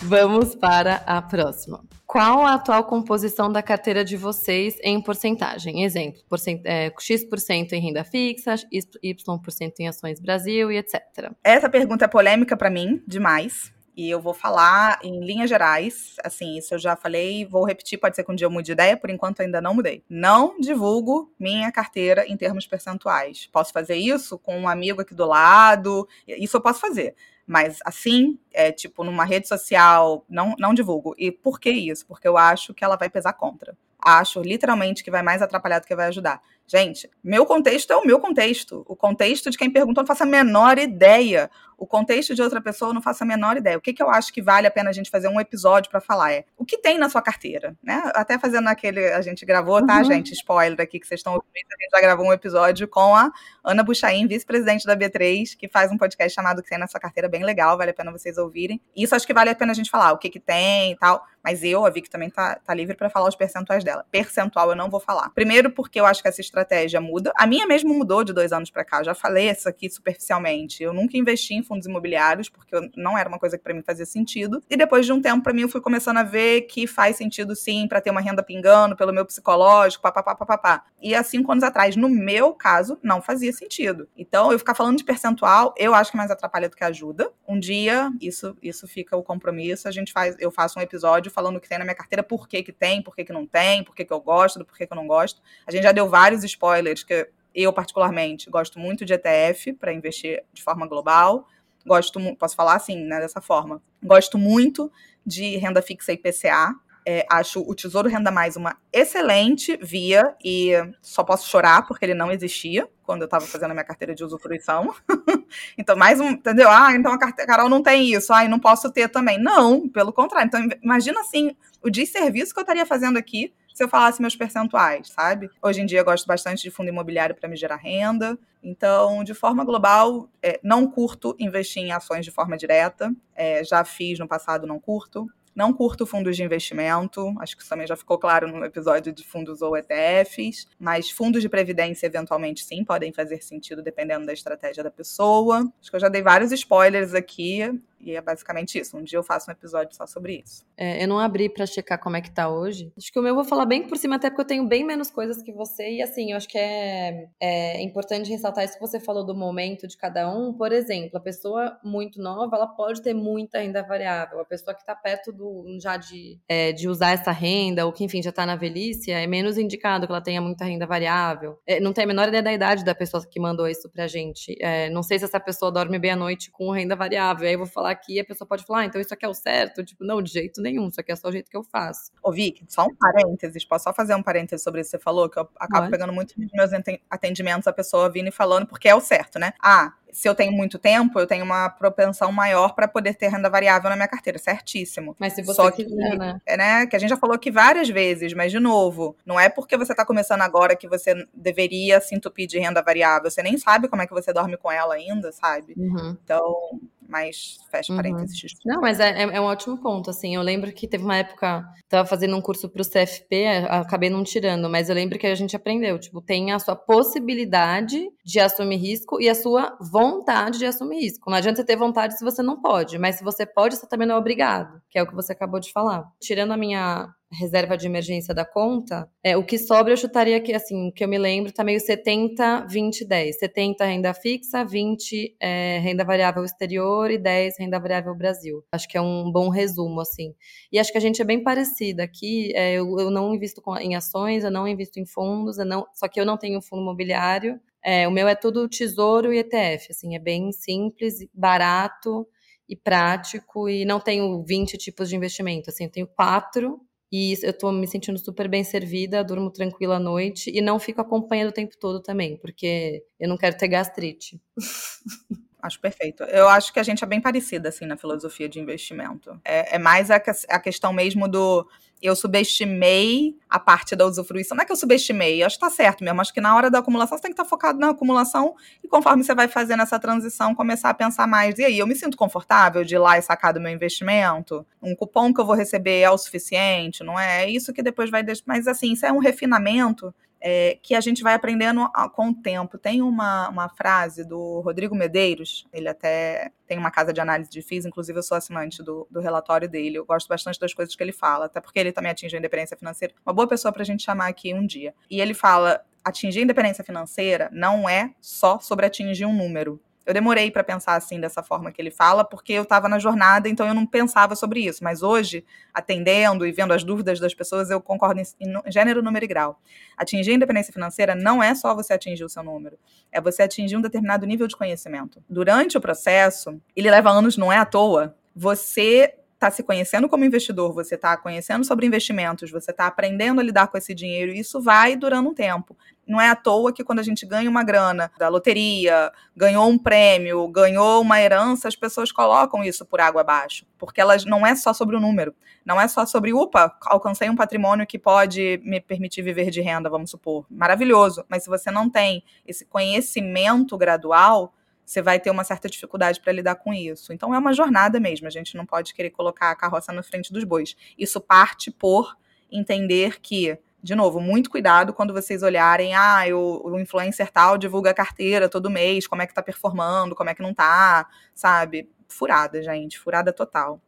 B: Vamos para a próxima. Qual a atual composição da carteira de vocês em porcentagem? Exemplo, porcent é, X% em renda fixa, Y% em ações Brasil e etc.
A: Essa pergunta é polêmica para mim, demais. E eu vou falar em linhas gerais, assim, isso eu já falei, vou repetir, pode ser que um dia eu mude de ideia, por enquanto ainda não mudei. Não divulgo minha carteira em termos percentuais. Posso fazer isso com um amigo aqui do lado, isso eu posso fazer. Mas assim, é, tipo, numa rede social, não, não divulgo. E por que isso? Porque eu acho que ela vai pesar contra. acho literalmente que vai mais atrapalhar do que vai ajudar. Gente, meu contexto é o meu contexto. O contexto de quem perguntou não faço a menor ideia. O contexto de outra pessoa eu não faço a menor ideia. O que, que eu acho que vale a pena a gente fazer um episódio para falar é o que tem na sua carteira, né? Até fazendo aquele. A gente gravou, tá, uhum. gente? Spoiler aqui que vocês estão ouvindo. A gente já gravou um episódio com a Ana Buchaim, vice-presidente da B3, que faz um podcast chamado O que tem na sua carteira, bem legal, vale a pena vocês ouvirem. Isso acho que vale a pena a gente falar, o que, que tem e tal. Mas eu, a Vicky também tá, tá livre para falar os percentuais dela. Percentual eu não vou falar. Primeiro, porque eu acho que essa estratégia muda. A minha mesmo mudou de dois anos para cá. Eu já falei isso aqui superficialmente. Eu nunca investi em fundos imobiliários, porque não era uma coisa que para mim fazia sentido. E depois de um tempo, para mim, eu fui começando a ver que faz sentido sim para ter uma renda pingando pelo meu psicológico, papapá, papapá. E há cinco anos atrás, no meu caso, não fazia sentido. Então, eu ficar falando de percentual, eu acho que mais atrapalha do que ajuda. Um dia, isso, isso fica o compromisso. A gente faz, eu faço um episódio falando o que tem na minha carteira, por que, que tem, por que, que não tem, por que, que eu gosto, do por que, que eu não gosto. A gente já deu vários spoilers que eu, particularmente, gosto muito de ETF para investir de forma global. Gosto, posso falar assim, né, dessa forma. Gosto muito de renda fixa IPCA, é, acho o Tesouro Renda Mais uma excelente via e só posso chorar porque ele não existia quando eu estava fazendo a minha carteira de usufruição. então, mais um, entendeu? Ah, então a Carol não tem isso, ah, não posso ter também. Não, pelo contrário. Então, imagina assim, o desserviço que eu estaria fazendo aqui se eu falasse meus percentuais, sabe? Hoje em dia eu gosto bastante de fundo imobiliário para me gerar renda. Então, de forma global, é, não curto investir em ações de forma direta. É, já fiz no passado, não curto. Não curto fundos de investimento, acho que isso também já ficou claro no episódio de fundos ou ETFs, mas fundos de previdência, eventualmente, sim, podem fazer sentido dependendo da estratégia da pessoa. Acho que eu já dei vários spoilers aqui. E é basicamente isso. Um dia eu faço um episódio só sobre isso.
B: É, eu não abri para checar como é que tá hoje. Acho que o meu eu vou falar bem por cima, até porque eu tenho bem menos coisas que você. E assim, eu acho que é, é importante ressaltar isso que você falou do momento de cada um. Por exemplo, a pessoa muito nova, ela pode ter muita renda variável. A pessoa que tá perto do já de, é, de usar essa renda, ou que, enfim, já tá na velhice, é menos indicado que ela tenha muita renda variável. É, não tem a menor ideia da idade da pessoa que mandou isso pra gente. É, não sei se essa pessoa dorme bem à noite com renda variável. Aí eu vou falar aqui, a pessoa pode falar, ah, então isso aqui é o certo? Tipo, não, de jeito nenhum, isso aqui é só o jeito que eu faço.
A: Ô, Vic, só um parênteses, posso só fazer um parênteses sobre isso que você falou, que eu acabo pegando muito nos meus atendimentos a pessoa vindo e falando, porque é o certo, né? Ah, se eu tenho muito tempo, eu tenho uma propensão maior para poder ter renda variável na minha carteira, certíssimo.
B: Mas se você Só quiser, que, né?
A: É, né? Que a gente já falou aqui várias vezes, mas de novo, não é porque você está começando agora que você deveria se entupir de renda variável. Você nem sabe como é que você dorme com ela ainda, sabe? Uhum. Então, mas fecha uhum. parênteses.
B: Não, mas é, é, é, um ótimo ponto, assim, eu lembro que teve uma época, tava fazendo um curso pro CFP, acabei não tirando, mas eu lembro que a gente aprendeu, tipo, tem a sua possibilidade de assumir risco e a sua vontade de assumir risco. Não adianta você ter vontade se você não pode, mas se você pode, você também não é obrigado, que é o que você acabou de falar. Tirando a minha reserva de emergência da conta, é, o que sobra eu chutaria que, assim, que eu me lembro, tá meio 70, 20, 10. 70 renda fixa, 20 é, renda variável exterior e 10 renda variável Brasil. Acho que é um bom resumo, assim. E acho que a gente é bem parecida aqui. É, eu, eu, não invisto em ações, eu não invisto em fundos, não, só que eu não tenho fundo imobiliário. É, o meu é tudo tesouro e ETF, assim, é bem simples, barato e prático, e não tenho 20 tipos de investimento, assim, eu tenho quatro e eu tô me sentindo super bem servida, durmo tranquila à noite e não fico acompanhando o tempo todo também, porque eu não quero ter gastrite.
A: Acho perfeito. Eu acho que a gente é bem parecida, assim, na filosofia de investimento. É, é mais a, a, questão mesmo do. Eu subestimei a parte da usufruição. Não é que eu subestimei, acho que tá certo mesmo. Acho que na hora da acumulação você tem que estar tá focado na acumulação e conforme você vai fazendo essa transição, começar a pensar mais. E aí, eu me sinto confortável de ir lá e sacar do meu investimento? Um cupom que eu vou receber é o suficiente? Não é? É isso que depois vai. Mas, assim, isso é um refinamento é, que a gente vai aprendendo com o tempo. Tem uma, uma frase do Rodrigo Medeiros, ele até tem uma casa de análise de FIIs, inclusive eu sou assinante do, do relatório dele. Eu gosto bastante das coisas que ele fala, até porque ele também atinge a independência financeira. Uma boa pessoa para a gente chamar aqui um dia. E ele fala: atingir independência financeira não é só sobre atingir um número eu demorei para pensar assim dessa forma que ele fala, porque eu estava na jornada, então eu não pensava sobre isso. Mas hoje, atendendo e vendo as dúvidas das pessoas, eu concordo em, gênero, número e grau. Atingir a independência financeira não é só você atingir o seu número, é você atingir um determinado nível de conhecimento. Durante o processo, ele leva anos, não é à toa. Você está se conhecendo como investidor, você está conhecendo sobre investimentos, você está aprendendo a lidar com esse dinheiro, e isso vai durando um tempo. Não é à toa que quando a gente ganha uma grana da loteria, ganhou um prêmio, ganhou uma herança, as pessoas colocam isso por água abaixo. Porque elas não é só sobre o número. Não é só sobre, upa, alcancei um patrimônio que pode me permitir viver de renda, vamos supor. Maravilhoso. Mas se você não tem esse conhecimento gradual, você vai ter uma certa dificuldade para lidar com isso. Então é uma jornada mesmo, a gente não pode querer colocar a carroça na frente dos bois. Isso parte por entender que de novo, muito cuidado quando vocês olharem, ah, o, o influencer tal divulga a carteira todo mês, como é que tá performando, como é que não tá, sabe? Furada, gente, furada total.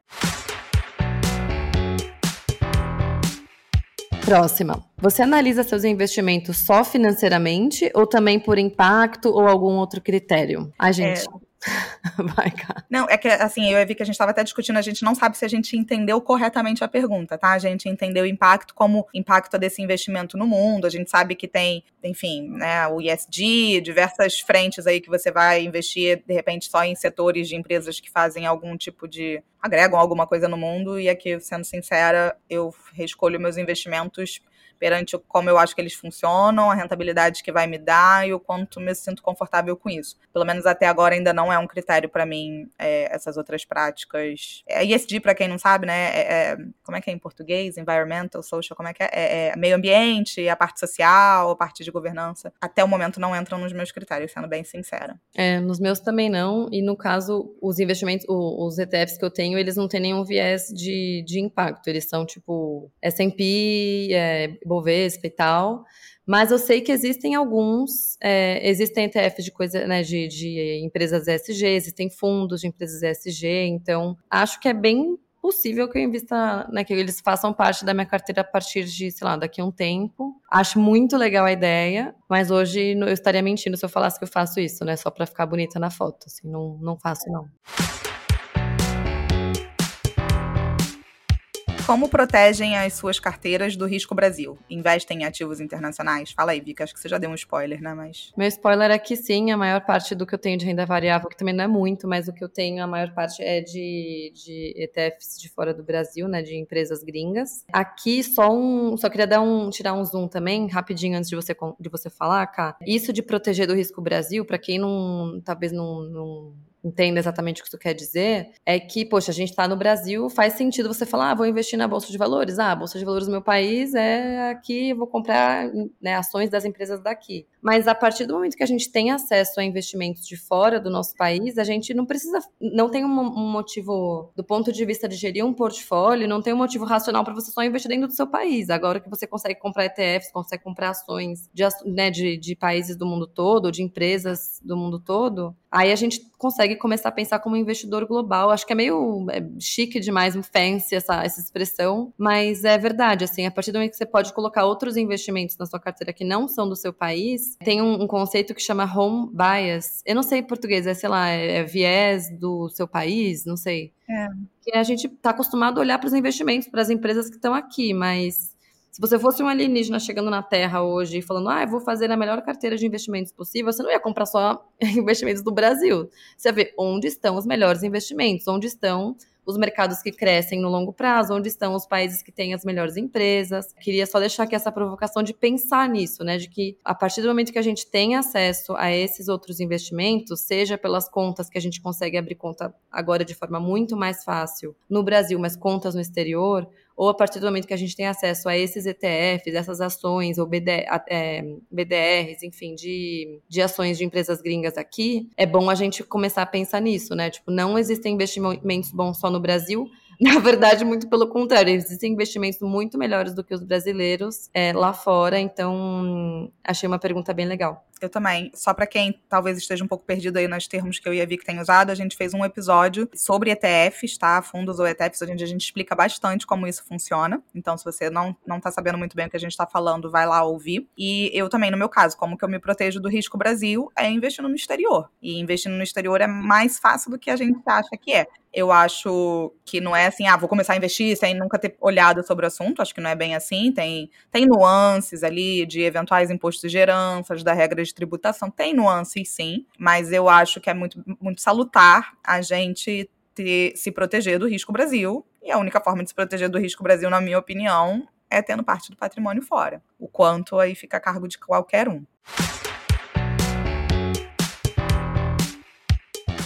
B: Próxima. Você analisa seus investimentos só financeiramente ou também por impacto ou algum outro critério? A gente. É,
A: Vai, cara. Não, é que assim, eu vi que a gente estava até discutindo, a gente não sabe se a gente entendeu corretamente a pergunta, tá? A gente entendeu o impacto como impacto desse investimento no mundo, a gente sabe que tem, enfim, né, o ISD, diversas frentes aí que você vai investir, de repente, só em setores de empresas que fazem algum tipo de. agregam alguma coisa no mundo, e aqui, sendo sincera, eu reescolho meus investimentos perante como eu acho que eles funcionam, a rentabilidade que vai me dar e o quanto me sinto confortável com isso. Pelo menos até agora ainda não é um critério para mim é, essas outras práticas. É, ESG, para quem não sabe, né? É, é, como é que é em português? Environmental, social, como é que é? é? é? meio ambiente, a parte social, a parte de governança. Até o momento não entram nos meus critérios, sendo bem sincera.
B: É, nos meus também não. E no caso, os investimentos, os ETFs que eu tenho, eles não têm nenhum viés de, de impacto. Eles são tipo S&P, é, Bovespa e tal. Mas eu sei que existem alguns, é, existem ETFs de coisa, né, de, de empresas ESG, existem fundos de empresas ESG, então acho que é bem possível que eu invista, né, que eles façam parte da minha carteira a partir de, sei lá, daqui a um tempo. Acho muito legal a ideia, mas hoje eu estaria mentindo se eu falasse que eu faço isso, né, só para ficar bonita na foto, assim, não, não faço não.
A: Como protegem as suas carteiras do risco Brasil? Investem em ativos internacionais? Fala aí, Vika, acho que você já deu um spoiler, né? Mas...
B: Meu spoiler é que sim, a maior parte do que eu tenho de renda variável, que também não é muito, mas o que eu tenho, a maior parte é de, de ETFs de fora do Brasil, né? De empresas gringas. Aqui, só um. Só queria dar um, tirar um zoom também, rapidinho, antes de você, de você falar, cá. Isso de proteger do risco Brasil, para quem não. talvez não, não entenda exatamente o que isso quer dizer, é que, poxa, a gente está no Brasil, faz sentido você falar, ah, vou investir na Bolsa de Valores. Ah, a Bolsa de Valores do meu país é aqui, vou comprar né, ações das empresas daqui. Mas a partir do momento que a gente tem acesso a investimentos de fora do nosso país, a gente não precisa, não tem um, um motivo, do ponto de vista de gerir um portfólio, não tem um motivo racional para você só investir dentro do seu país. Agora que você consegue comprar ETFs, consegue comprar ações de, né, de, de países do mundo todo, de empresas do mundo todo, aí a gente consegue começar a pensar como investidor global. Acho que é meio é, chique demais, fancy essa, essa expressão, mas é verdade, assim, a partir do momento que você pode colocar outros investimentos na sua carteira que não são do seu país, tem um, um conceito que chama home bias. Eu não sei em português, é, sei lá, é, é viés do seu país, não sei. É. Que a gente está acostumado a olhar para os investimentos, para as empresas que estão aqui, mas se você fosse um alienígena chegando na Terra hoje e falando, ah, vou fazer a melhor carteira de investimentos possível, você não ia comprar só investimentos do Brasil. Você ia ver onde estão os melhores investimentos, onde estão os mercados que crescem no longo prazo, onde estão os países que têm as melhores empresas. Queria só deixar aqui essa provocação de pensar nisso, né? De que a partir do momento que a gente tem acesso a esses outros investimentos, seja pelas contas que a gente consegue abrir conta agora de forma muito mais fácil no Brasil, mas contas no exterior, ou a partir do momento que a gente tem acesso a esses ETFs, essas ações, ou BD, é, BDRs, enfim, de, de ações de empresas gringas aqui, é bom a gente começar a pensar nisso, né? Tipo, não existem investimentos bons só no Brasil, Na verdade, muito pelo contrário, existem investimentos muito melhores do que os brasileiros é, lá fora, então achei uma pergunta bem legal.
A: Eu também. Só para quem talvez esteja um pouco perdido aí nos termos que eu ia ver que tem usado, a gente fez um episódio sobre ETFs, tá? Fundos ou ETFs, onde a gente explica bastante como isso funciona. Então, se você não, não tá sabendo muito bem o que a gente tá falando, vai lá ouvir. E eu também, no meu caso, como que eu me protejo do risco Brasil é investindo no exterior. E investindo no exterior é mais fácil do que a gente acha que é. Eu acho que não é assim, ah, vou começar a investir sem nunca ter olhado sobre o assunto. Acho que não é bem assim. Tem, tem nuances ali de eventuais impostos de heranças, da regra de tributação. Tem nuances, sim, mas eu acho que é muito, muito salutar a gente ter, se proteger do risco Brasil. E a única forma de se proteger do risco Brasil, na minha opinião, é tendo parte do patrimônio fora. O quanto aí fica a cargo de qualquer um.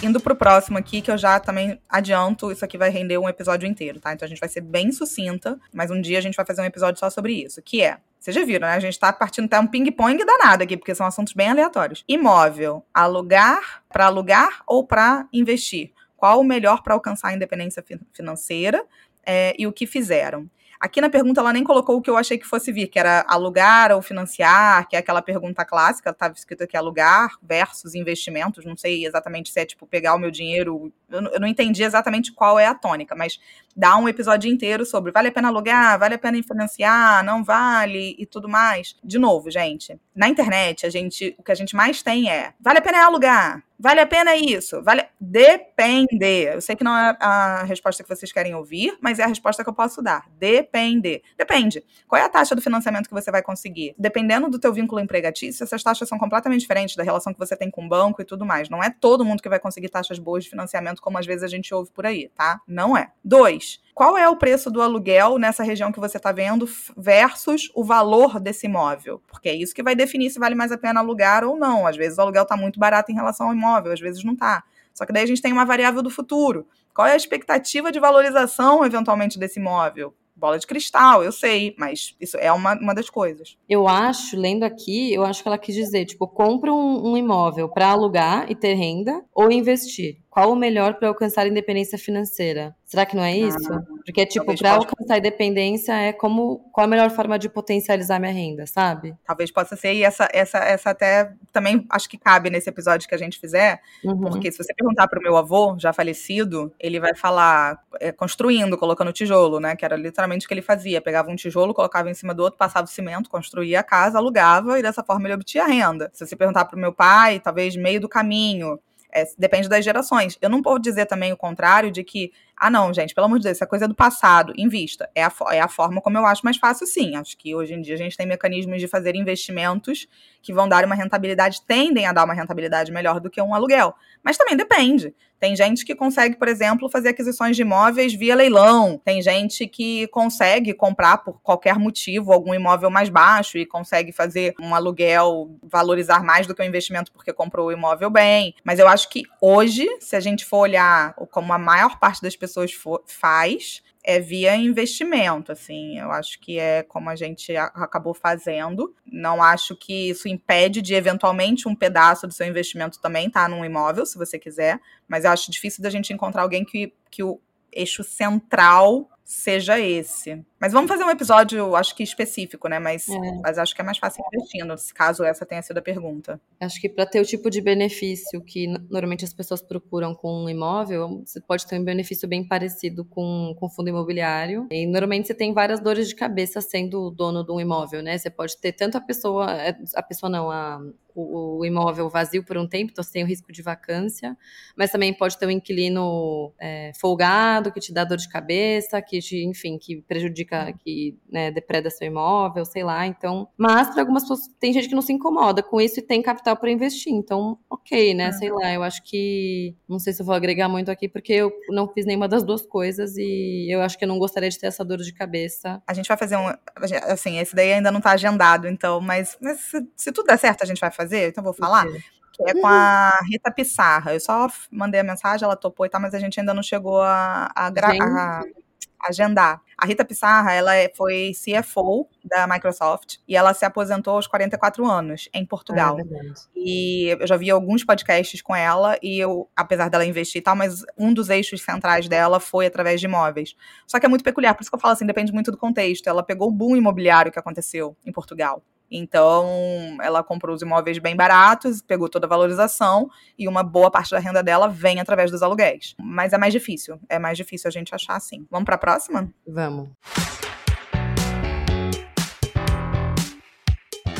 A: Indo pro próximo aqui, que eu já também adianto, isso aqui vai render um episódio inteiro, tá? Então a gente vai ser bem sucinta, mas um dia a gente vai fazer um episódio só sobre isso, que é vocês já viram, né? A gente tá partindo até um ping-pong danado aqui, porque são assuntos bem aleatórios. Imóvel, alugar, para alugar ou para investir? Qual o melhor para alcançar a independência financeira é, e o que fizeram? Aqui na pergunta ela nem colocou o que eu achei que fosse vir, que era alugar ou financiar, que é aquela pergunta clássica, estava escrito aqui alugar versus investimentos, não sei exatamente se é tipo pegar o meu dinheiro, eu, não entendi exatamente qual é a tônica, mas dá um episódio inteiro sobre vale a pena alugar, vale a pena financiar, não vale e tudo mais. De novo, gente, na internet a gente, o que a gente mais tem é vale a pena alugar, Vale a pena isso? Vale. Depende. Eu sei que não é a resposta que vocês querem ouvir, mas é a resposta que eu posso dar. Depende. Depende. Qual é a taxa do financiamento que você vai conseguir? Dependendo do teu vínculo empregatício, essas taxas são completamente diferentes da relação que você tem com o banco e tudo mais. Não é todo mundo que vai conseguir taxas boas de financiamento, como às vezes a gente ouve por aí, tá? Não é. Dois qual é o preço do aluguel nessa região que você está vendo versus o valor desse imóvel? Porque é isso que vai definir se vale mais a pena alugar ou não. Às vezes o aluguel está muito barato em relação ao imóvel, às vezes não está. Só que daí a gente tem uma variável do futuro. Qual é a expectativa de valorização, eventualmente, desse imóvel? bola de cristal, eu sei, mas isso é uma, uma das coisas.
B: Eu acho, lendo aqui, eu acho que ela quis dizer, tipo, compra um, um imóvel para alugar e ter renda ou investir. Qual o melhor para alcançar a independência financeira? Será que não é isso? Ah, Porque, tipo, para alcançar a independência é como qual a melhor forma de potencializar minha renda, sabe?
A: Talvez possa ser, e essa, essa, essa até também acho que cabe nesse episódio que a gente fizer, uhum. porque se você perguntar para o meu avô, já falecido, ele vai falar é, construindo, colocando tijolo, né? Que era literalmente o que ele fazia. Pegava um tijolo, colocava em cima do outro, passava o cimento, construía a casa, alugava e dessa forma ele obtinha renda. Se você perguntar para o meu pai, talvez meio do caminho, é, depende das gerações. Eu não posso dizer também o contrário de que ah, não, gente, pelo amor de Deus, essa coisa é do passado, invista. É a, é a forma como eu acho mais fácil, sim. Acho que hoje em dia a gente tem mecanismos de fazer investimentos que vão dar uma rentabilidade, tendem a dar uma rentabilidade melhor do que um aluguel. Mas também depende. Tem gente que consegue, por exemplo, fazer aquisições de imóveis via leilão. Tem gente que consegue comprar por qualquer motivo algum imóvel mais baixo e consegue fazer um aluguel valorizar mais do que o investimento porque comprou o imóvel bem. Mas eu acho que hoje, se a gente for olhar como a maior parte das pessoas pessoas faz é via investimento, assim, eu acho que é como a gente acabou fazendo. Não acho que isso impede de eventualmente um pedaço do seu investimento também estar tá num imóvel, se você quiser, mas eu acho difícil da gente encontrar alguém que, que o eixo central seja esse. Mas vamos fazer um episódio, acho que específico, né? Mas, é. mas acho que é mais fácil investindo, caso essa tenha sido a pergunta.
B: Acho que para ter o tipo de benefício que normalmente as pessoas procuram com um imóvel, você pode ter um benefício bem parecido com, com fundo imobiliário. E normalmente você tem várias dores de cabeça sendo dono de um imóvel, né? Você pode ter tanto a pessoa, é, a pessoa não, a, o, o, imóvel vazio por um tempo, então você tem o risco de vacância, mas também pode ter um inquilino é, folgado que te dá dor de cabeça, que te, enfim, que prejudica que né, depreda seu imóvel, sei lá. Então, mas para algumas pessoas tem gente que não se incomoda com isso e tem capital para investir. Então, ok, né? Uhum. Sei lá. Eu acho que não sei se eu vou agregar muito aqui porque eu não fiz nenhuma das duas coisas e eu acho que eu não gostaria de ter essa dor de cabeça.
A: A gente vai fazer um, assim, esse daí ainda não está agendado, então, mas, mas se, se, tudo der certo a gente vai fazer. Então vou falar. Que é com a Rita Pissarra. Eu só mandei a mensagem, ela topou e tal, mas a gente ainda não chegou a, a, a agendar. A Rita Pissarra, ela é, foi CFO da Microsoft e ela se aposentou aos 44 anos em Portugal. É e eu já vi alguns podcasts com ela e eu, apesar dela investir e tal, mas um dos eixos centrais dela foi através de imóveis. Só que é muito peculiar, por isso que eu falo assim, depende muito do contexto. Ela pegou o boom imobiliário que aconteceu em Portugal. Então, ela comprou os imóveis bem baratos, pegou toda a valorização e uma boa parte da renda dela vem através dos aluguéis. Mas é mais difícil, é mais difícil a gente achar assim. Vamos para a próxima?
B: Vamos.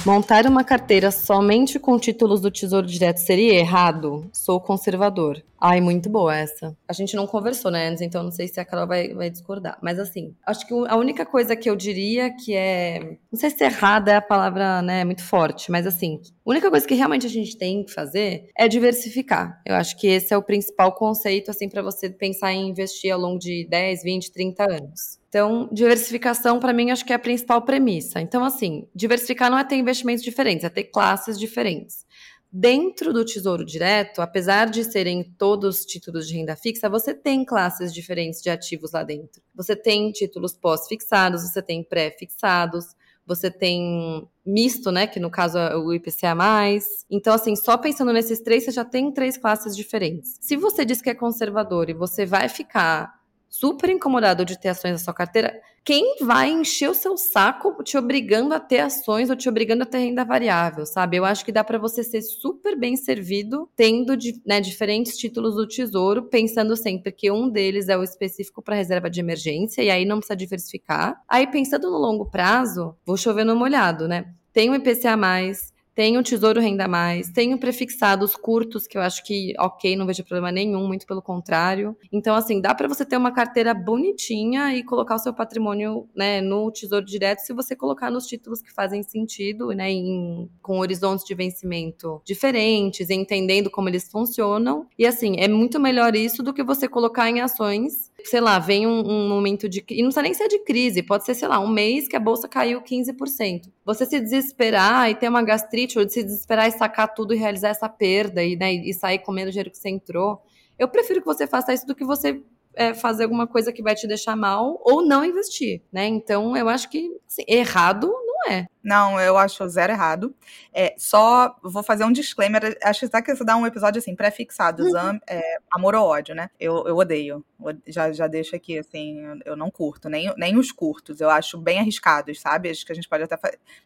B: Montar uma carteira somente com títulos do Tesouro Direto seria errado? Sou conservador. Ai, muito boa essa. A gente não conversou, né, antes, então não sei se a Carol vai, vai discordar. Mas assim, acho que a única coisa que eu diria que é. Não sei se errada é a palavra, né, muito forte, mas assim, a única coisa que realmente a gente tem que fazer é diversificar. Eu acho que esse é o principal conceito, assim, para você pensar em investir ao longo de 10, 20, 30 anos. Então, diversificação, para mim, acho que é a principal premissa. Então, assim, diversificar não é ter investimentos diferentes, é ter classes diferentes. Dentro do Tesouro Direto, apesar de serem todos títulos de renda fixa, você tem classes diferentes de ativos lá dentro. Você tem títulos pós-fixados, você tem pré-fixados, você tem misto, né, que no caso é o IPCA+. Então, assim, só pensando nesses três, você já tem três classes diferentes. Se você diz que é conservador e você vai ficar super incomodado de ter ações na sua carteira, quem vai encher o seu saco te obrigando a ter ações ou te obrigando a ter renda variável, sabe? Eu acho que dá para você ser super bem servido tendo né, diferentes títulos do tesouro, pensando sempre que um deles é o específico para reserva de emergência e aí não precisa diversificar. Aí pensando no longo prazo, vou chover no molhado, né? Tem o IPCA+, tem o Tesouro Renda Mais, tem o prefixados curtos, que eu acho que, ok, não vejo problema nenhum, muito pelo contrário. Então, assim, dá para você ter uma carteira bonitinha e colocar o seu patrimônio né, no Tesouro Direto se você colocar nos títulos que fazem sentido, né, em, com horizontes de vencimento diferentes, entendendo como eles funcionam. E, assim, é muito melhor isso do que você colocar em ações sei lá, vem um, um, momento de. E não precisa nem ser de crise, pode ser, sei lá, um mês que a bolsa caiu 15%. Você se desesperar e ter uma gastrite, ou se desesperar e sacar tudo e realizar essa perda e, né, e sair comendo o dinheiro que você entrou. Eu prefiro que você faça isso do que você é, fazer alguma coisa que vai te deixar mal ou não investir, né? Então, eu acho que assim, errado não é.
A: Não, eu acho zero errado. É, só vou fazer um disclaimer. Acho que até que você dá um episódio assim, pré-fixado, uhum. é, amor ou ódio, né? Eu, eu odeio. Já, já deixo aqui, assim, eu não curto, nem, nem os curtos. Eu acho bem arriscados, sabe? Acho que a gente pode até.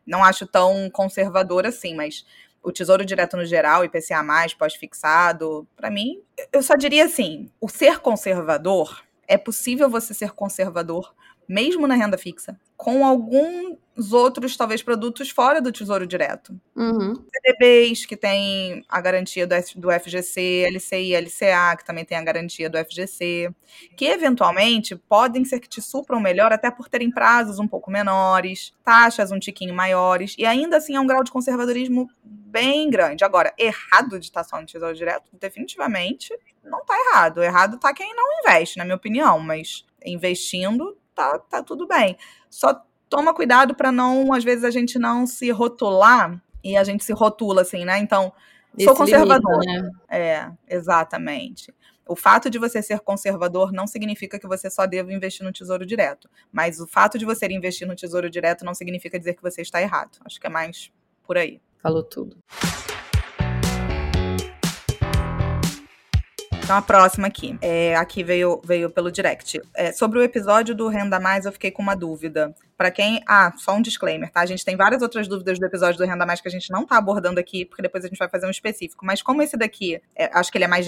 A: Não acho tão conservador assim, mas o Tesouro Direto no geral, IPCA+, pós-fixado, para mim, eu só diria assim, o ser conservador, é possível você ser conservador mesmo na renda fixa, com alguns outros, talvez, produtos fora do Tesouro Direto.
B: Uhum.
A: CDBs, que tem a garantia do, do FGC, LCI, LCA, que também tem a garantia do FGC, que eventualmente podem ser que te supram melhor, até por terem prazos um pouco menores, taxas um tiquinho maiores, e ainda assim é um grau de conservadorismo bem grande. Agora, errado de estar só no Tesouro Direto, definitivamente não está errado. Errado está quem não investe, na minha opinião, mas investindo tá, tá tudo bem. Só toma cuidado para não, às vezes, a gente não se rotular e a gente se rotula assim, né? Então, Esse sou conservador. Limita, né? É, exatamente. O fato de você ser conservador não significa que você só deva investir no tesouro direto. Mas o fato de você investir no tesouro direto não significa dizer que você está errado. Acho que é mais por aí.
B: Falou tudo.
A: Então a próxima aqui. É, aqui veio, veio pelo direct. É, sobre o episódio do Renda Mais, eu fiquei com uma dúvida. Para quem. Ah, só um disclaimer, tá? A gente tem várias outras dúvidas do episódio do Renda Mais que a gente não tá abordando aqui, porque depois a gente vai fazer um específico. Mas como esse daqui, é, acho que ele é mais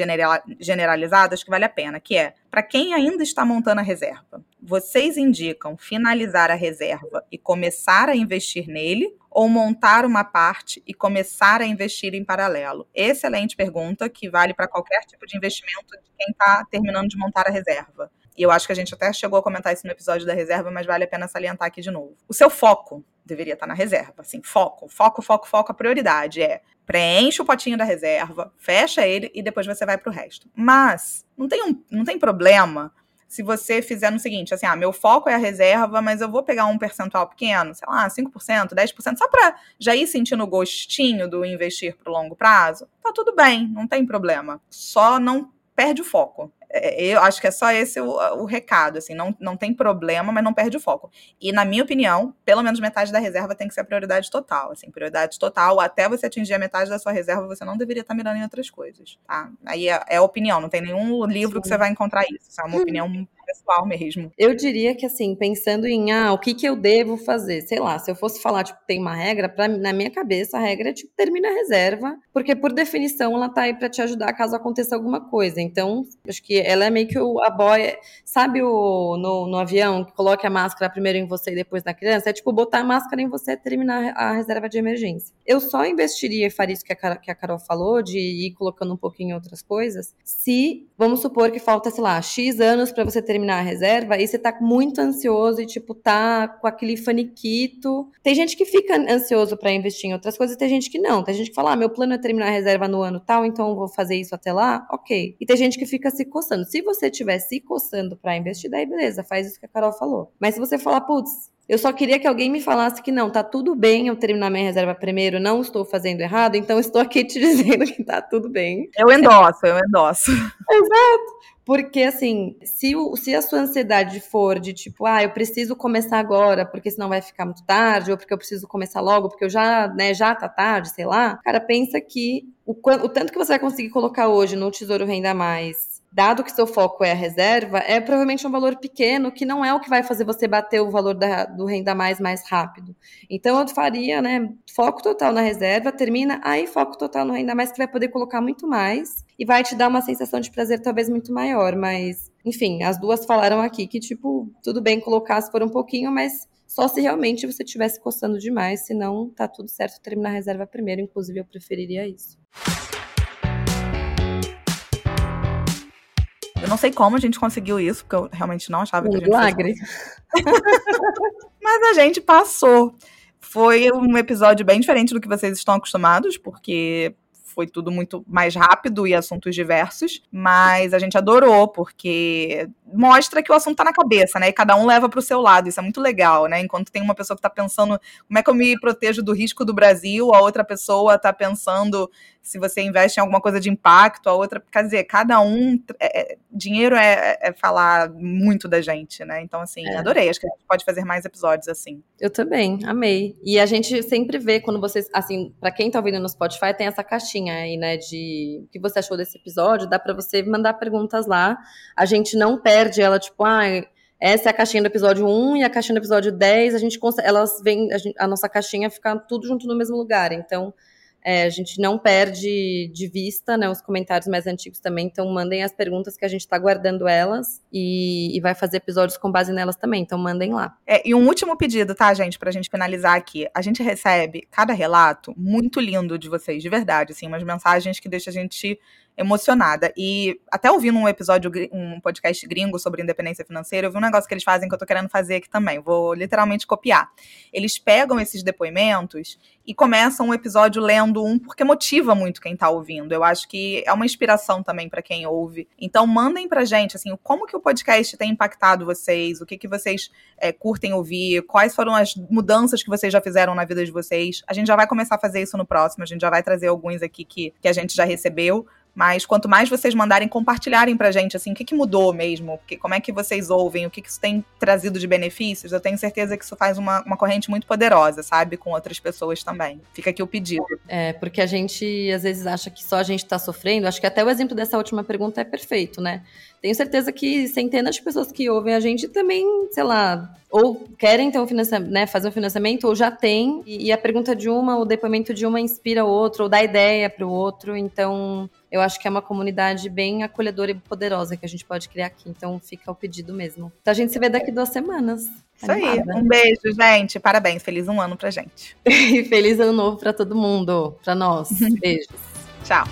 A: generalizado, acho que vale a pena. Que é, para quem ainda está montando a reserva, vocês indicam finalizar a reserva e começar a investir nele? Ou montar uma parte e começar a investir em paralelo? Excelente pergunta, que vale para qualquer tipo de investimento de quem está terminando de montar a reserva. E eu acho que a gente até chegou a comentar isso no episódio da reserva, mas vale a pena salientar aqui de novo. O seu foco deveria estar tá na reserva, assim, foco, foco, foco, foco, a prioridade é preenche o potinho da reserva, fecha ele e depois você vai para o resto. Mas não tem, um, não tem problema se você fizer no seguinte, assim, ah, meu foco é a reserva, mas eu vou pegar um percentual pequeno, sei lá, 5%, 10%, só para já ir sentindo o gostinho do investir para o longo prazo, tá tudo bem, não tem problema. Só não perde o foco. É, eu acho que é só esse o, o, recado, assim, não, não tem problema, mas não perde o foco. E na minha opinião, pelo menos metade da reserva tem que ser a prioridade total, assim, prioridade total, até você atingir a metade da sua reserva, você não deveria estar mirando em outras coisas, tá? Aí é, é opinião, não tem nenhum livro Sim. que você vai encontrar isso, é uma opinião pessoal mesmo.
B: Eu diria que, assim, pensando em, ah, o que que eu devo fazer? Sei lá, se eu fosse falar, tipo, tem uma regra, pra, na minha cabeça, a regra é, tipo, termina a reserva, porque, por definição, ela tá aí pra te ajudar caso aconteça alguma coisa. Então, acho que ela é meio que o, a boia, sabe o, no, no avião, que coloca a máscara primeiro em você e depois na criança? É, tipo, botar a máscara em você e terminar a reserva de emergência. Eu só investiria e faria isso que a, que a Carol falou, de ir colocando um pouquinho em outras coisas, se, vamos supor que falta, sei lá, X anos para você terminar a reserva e você tá muito ansioso e, tipo, tá com aquele faniquito. Tem gente que fica ansioso para investir em outras coisas tem gente que não. Tem gente que fala, ah, meu plano é terminar a reserva no ano tal, então eu vou fazer isso até lá, ok. E tem gente que fica se coçando. Se você estiver se coçando para investir, daí beleza, faz isso que a Carol falou. Mas se você falar, putz, eu só queria que alguém me falasse que não, tá tudo bem eu terminar minha reserva primeiro, não estou fazendo errado, então estou aqui te dizendo que tá tudo bem.
A: Eu endosso, eu endosso.
B: Exato. Porque, assim, se, o, se a sua ansiedade for de tipo, ah, eu preciso começar agora, porque senão vai ficar muito tarde, ou porque eu preciso começar logo, porque eu já, né, já tá tarde, sei lá, cara, pensa que o, o tanto que você vai conseguir colocar hoje no Tesouro Renda Mais dado que seu foco é a reserva, é provavelmente um valor pequeno que não é o que vai fazer você bater o valor da, do renda mais mais rápido. Então eu faria, né, foco total na reserva, termina aí foco total no renda mais que vai poder colocar muito mais e vai te dar uma sensação de prazer talvez muito maior, mas enfim, as duas falaram aqui que tipo, tudo bem colocar se for um pouquinho, mas só se realmente você estivesse coçando demais, senão tá tudo certo terminar a reserva primeiro, inclusive eu preferiria isso.
A: Eu não sei como a gente conseguiu isso, porque eu realmente não achava um que a gente
B: milagre.
A: Mas a gente passou. Foi um episódio bem diferente do que vocês estão acostumados, porque foi tudo muito mais rápido e assuntos diversos, mas a gente adorou, porque mostra que o assunto tá na cabeça, né? E cada um leva para o seu lado. Isso é muito legal, né? Enquanto tem uma pessoa que está pensando como é que eu me protejo do risco do Brasil, a outra pessoa está pensando se você investe em alguma coisa de impacto, a outra. Quer dizer, cada um. É, é dinheiro é, é, falar muito da gente, né? Então, assim, é. adorei. Acho que a gente pode fazer mais episódios assim.
B: Eu também, amei. E a gente sempre vê quando vocês. Assim, para quem tá ouvindo no Spotify, tem essa caixinha aí, né? De o que você achou desse episódio. Dá para você mandar perguntas lá. A gente não perde ela, tipo, ah, essa é a caixinha do episódio 1 e a caixinha do episódio 10, a gente elas vêm, a, gente, a nossa caixinha fica tudo junto no mesmo lugar. Então, é, a gente não perde de vista né, os comentários mais antigos também, então mandem as perguntas que a gente está guardando elas e, e, vai fazer episódios com base nelas também, então mandem lá.
A: É, e um último pedido, tá, gente, para a gente finalizar aqui. A gente recebe cada relato muito lindo de vocês, de verdade, assim, umas mensagens que deixam a gente emocionada. E até ouvindo um episódio, um podcast gringo sobre independência financeira, eu vi um negócio que eles fazem que eu tô querendo fazer aqui também. Vou literalmente copiar. Eles pegam esses depoimentos e começam um episódio lendo um, porque motiva muito quem tá ouvindo. Eu acho que é uma inspiração também para quem ouve. Então, mandem pra gente, assim, como que o podcast tem impactado vocês, o que que vocês é, curtem ouvir, quais foram as mudanças que vocês já fizeram na vida de vocês. A gente já vai começar a fazer isso no próximo, a gente já vai trazer alguns aqui que, que a gente já recebeu mas quanto mais vocês mandarem, compartilharem pra gente, assim, o que, que mudou mesmo, que, como é que vocês ouvem, o que, que isso tem trazido de benefícios, eu tenho certeza que isso faz uma, uma corrente muito poderosa, sabe? Com outras pessoas também. Fica aqui o pedido.
B: É, porque a gente às vezes acha que só a gente tá sofrendo. Acho que até o exemplo dessa última pergunta é perfeito, né? Tenho certeza que centenas de pessoas que ouvem a gente também, sei lá, ou querem ter um financiamento, né, fazer um financiamento, ou já tem, e, e a pergunta de uma, o depoimento de uma inspira o outro, ou dá ideia para o outro. Então, eu acho que é uma comunidade bem acolhedora e poderosa que a gente pode criar aqui. Então fica o pedido mesmo. Então a gente se vê daqui duas semanas.
A: Isso aí. Um beijo, gente. Parabéns. Feliz um ano pra gente.
B: e feliz ano novo pra todo mundo. Pra nós. Beijos.
A: Tchau.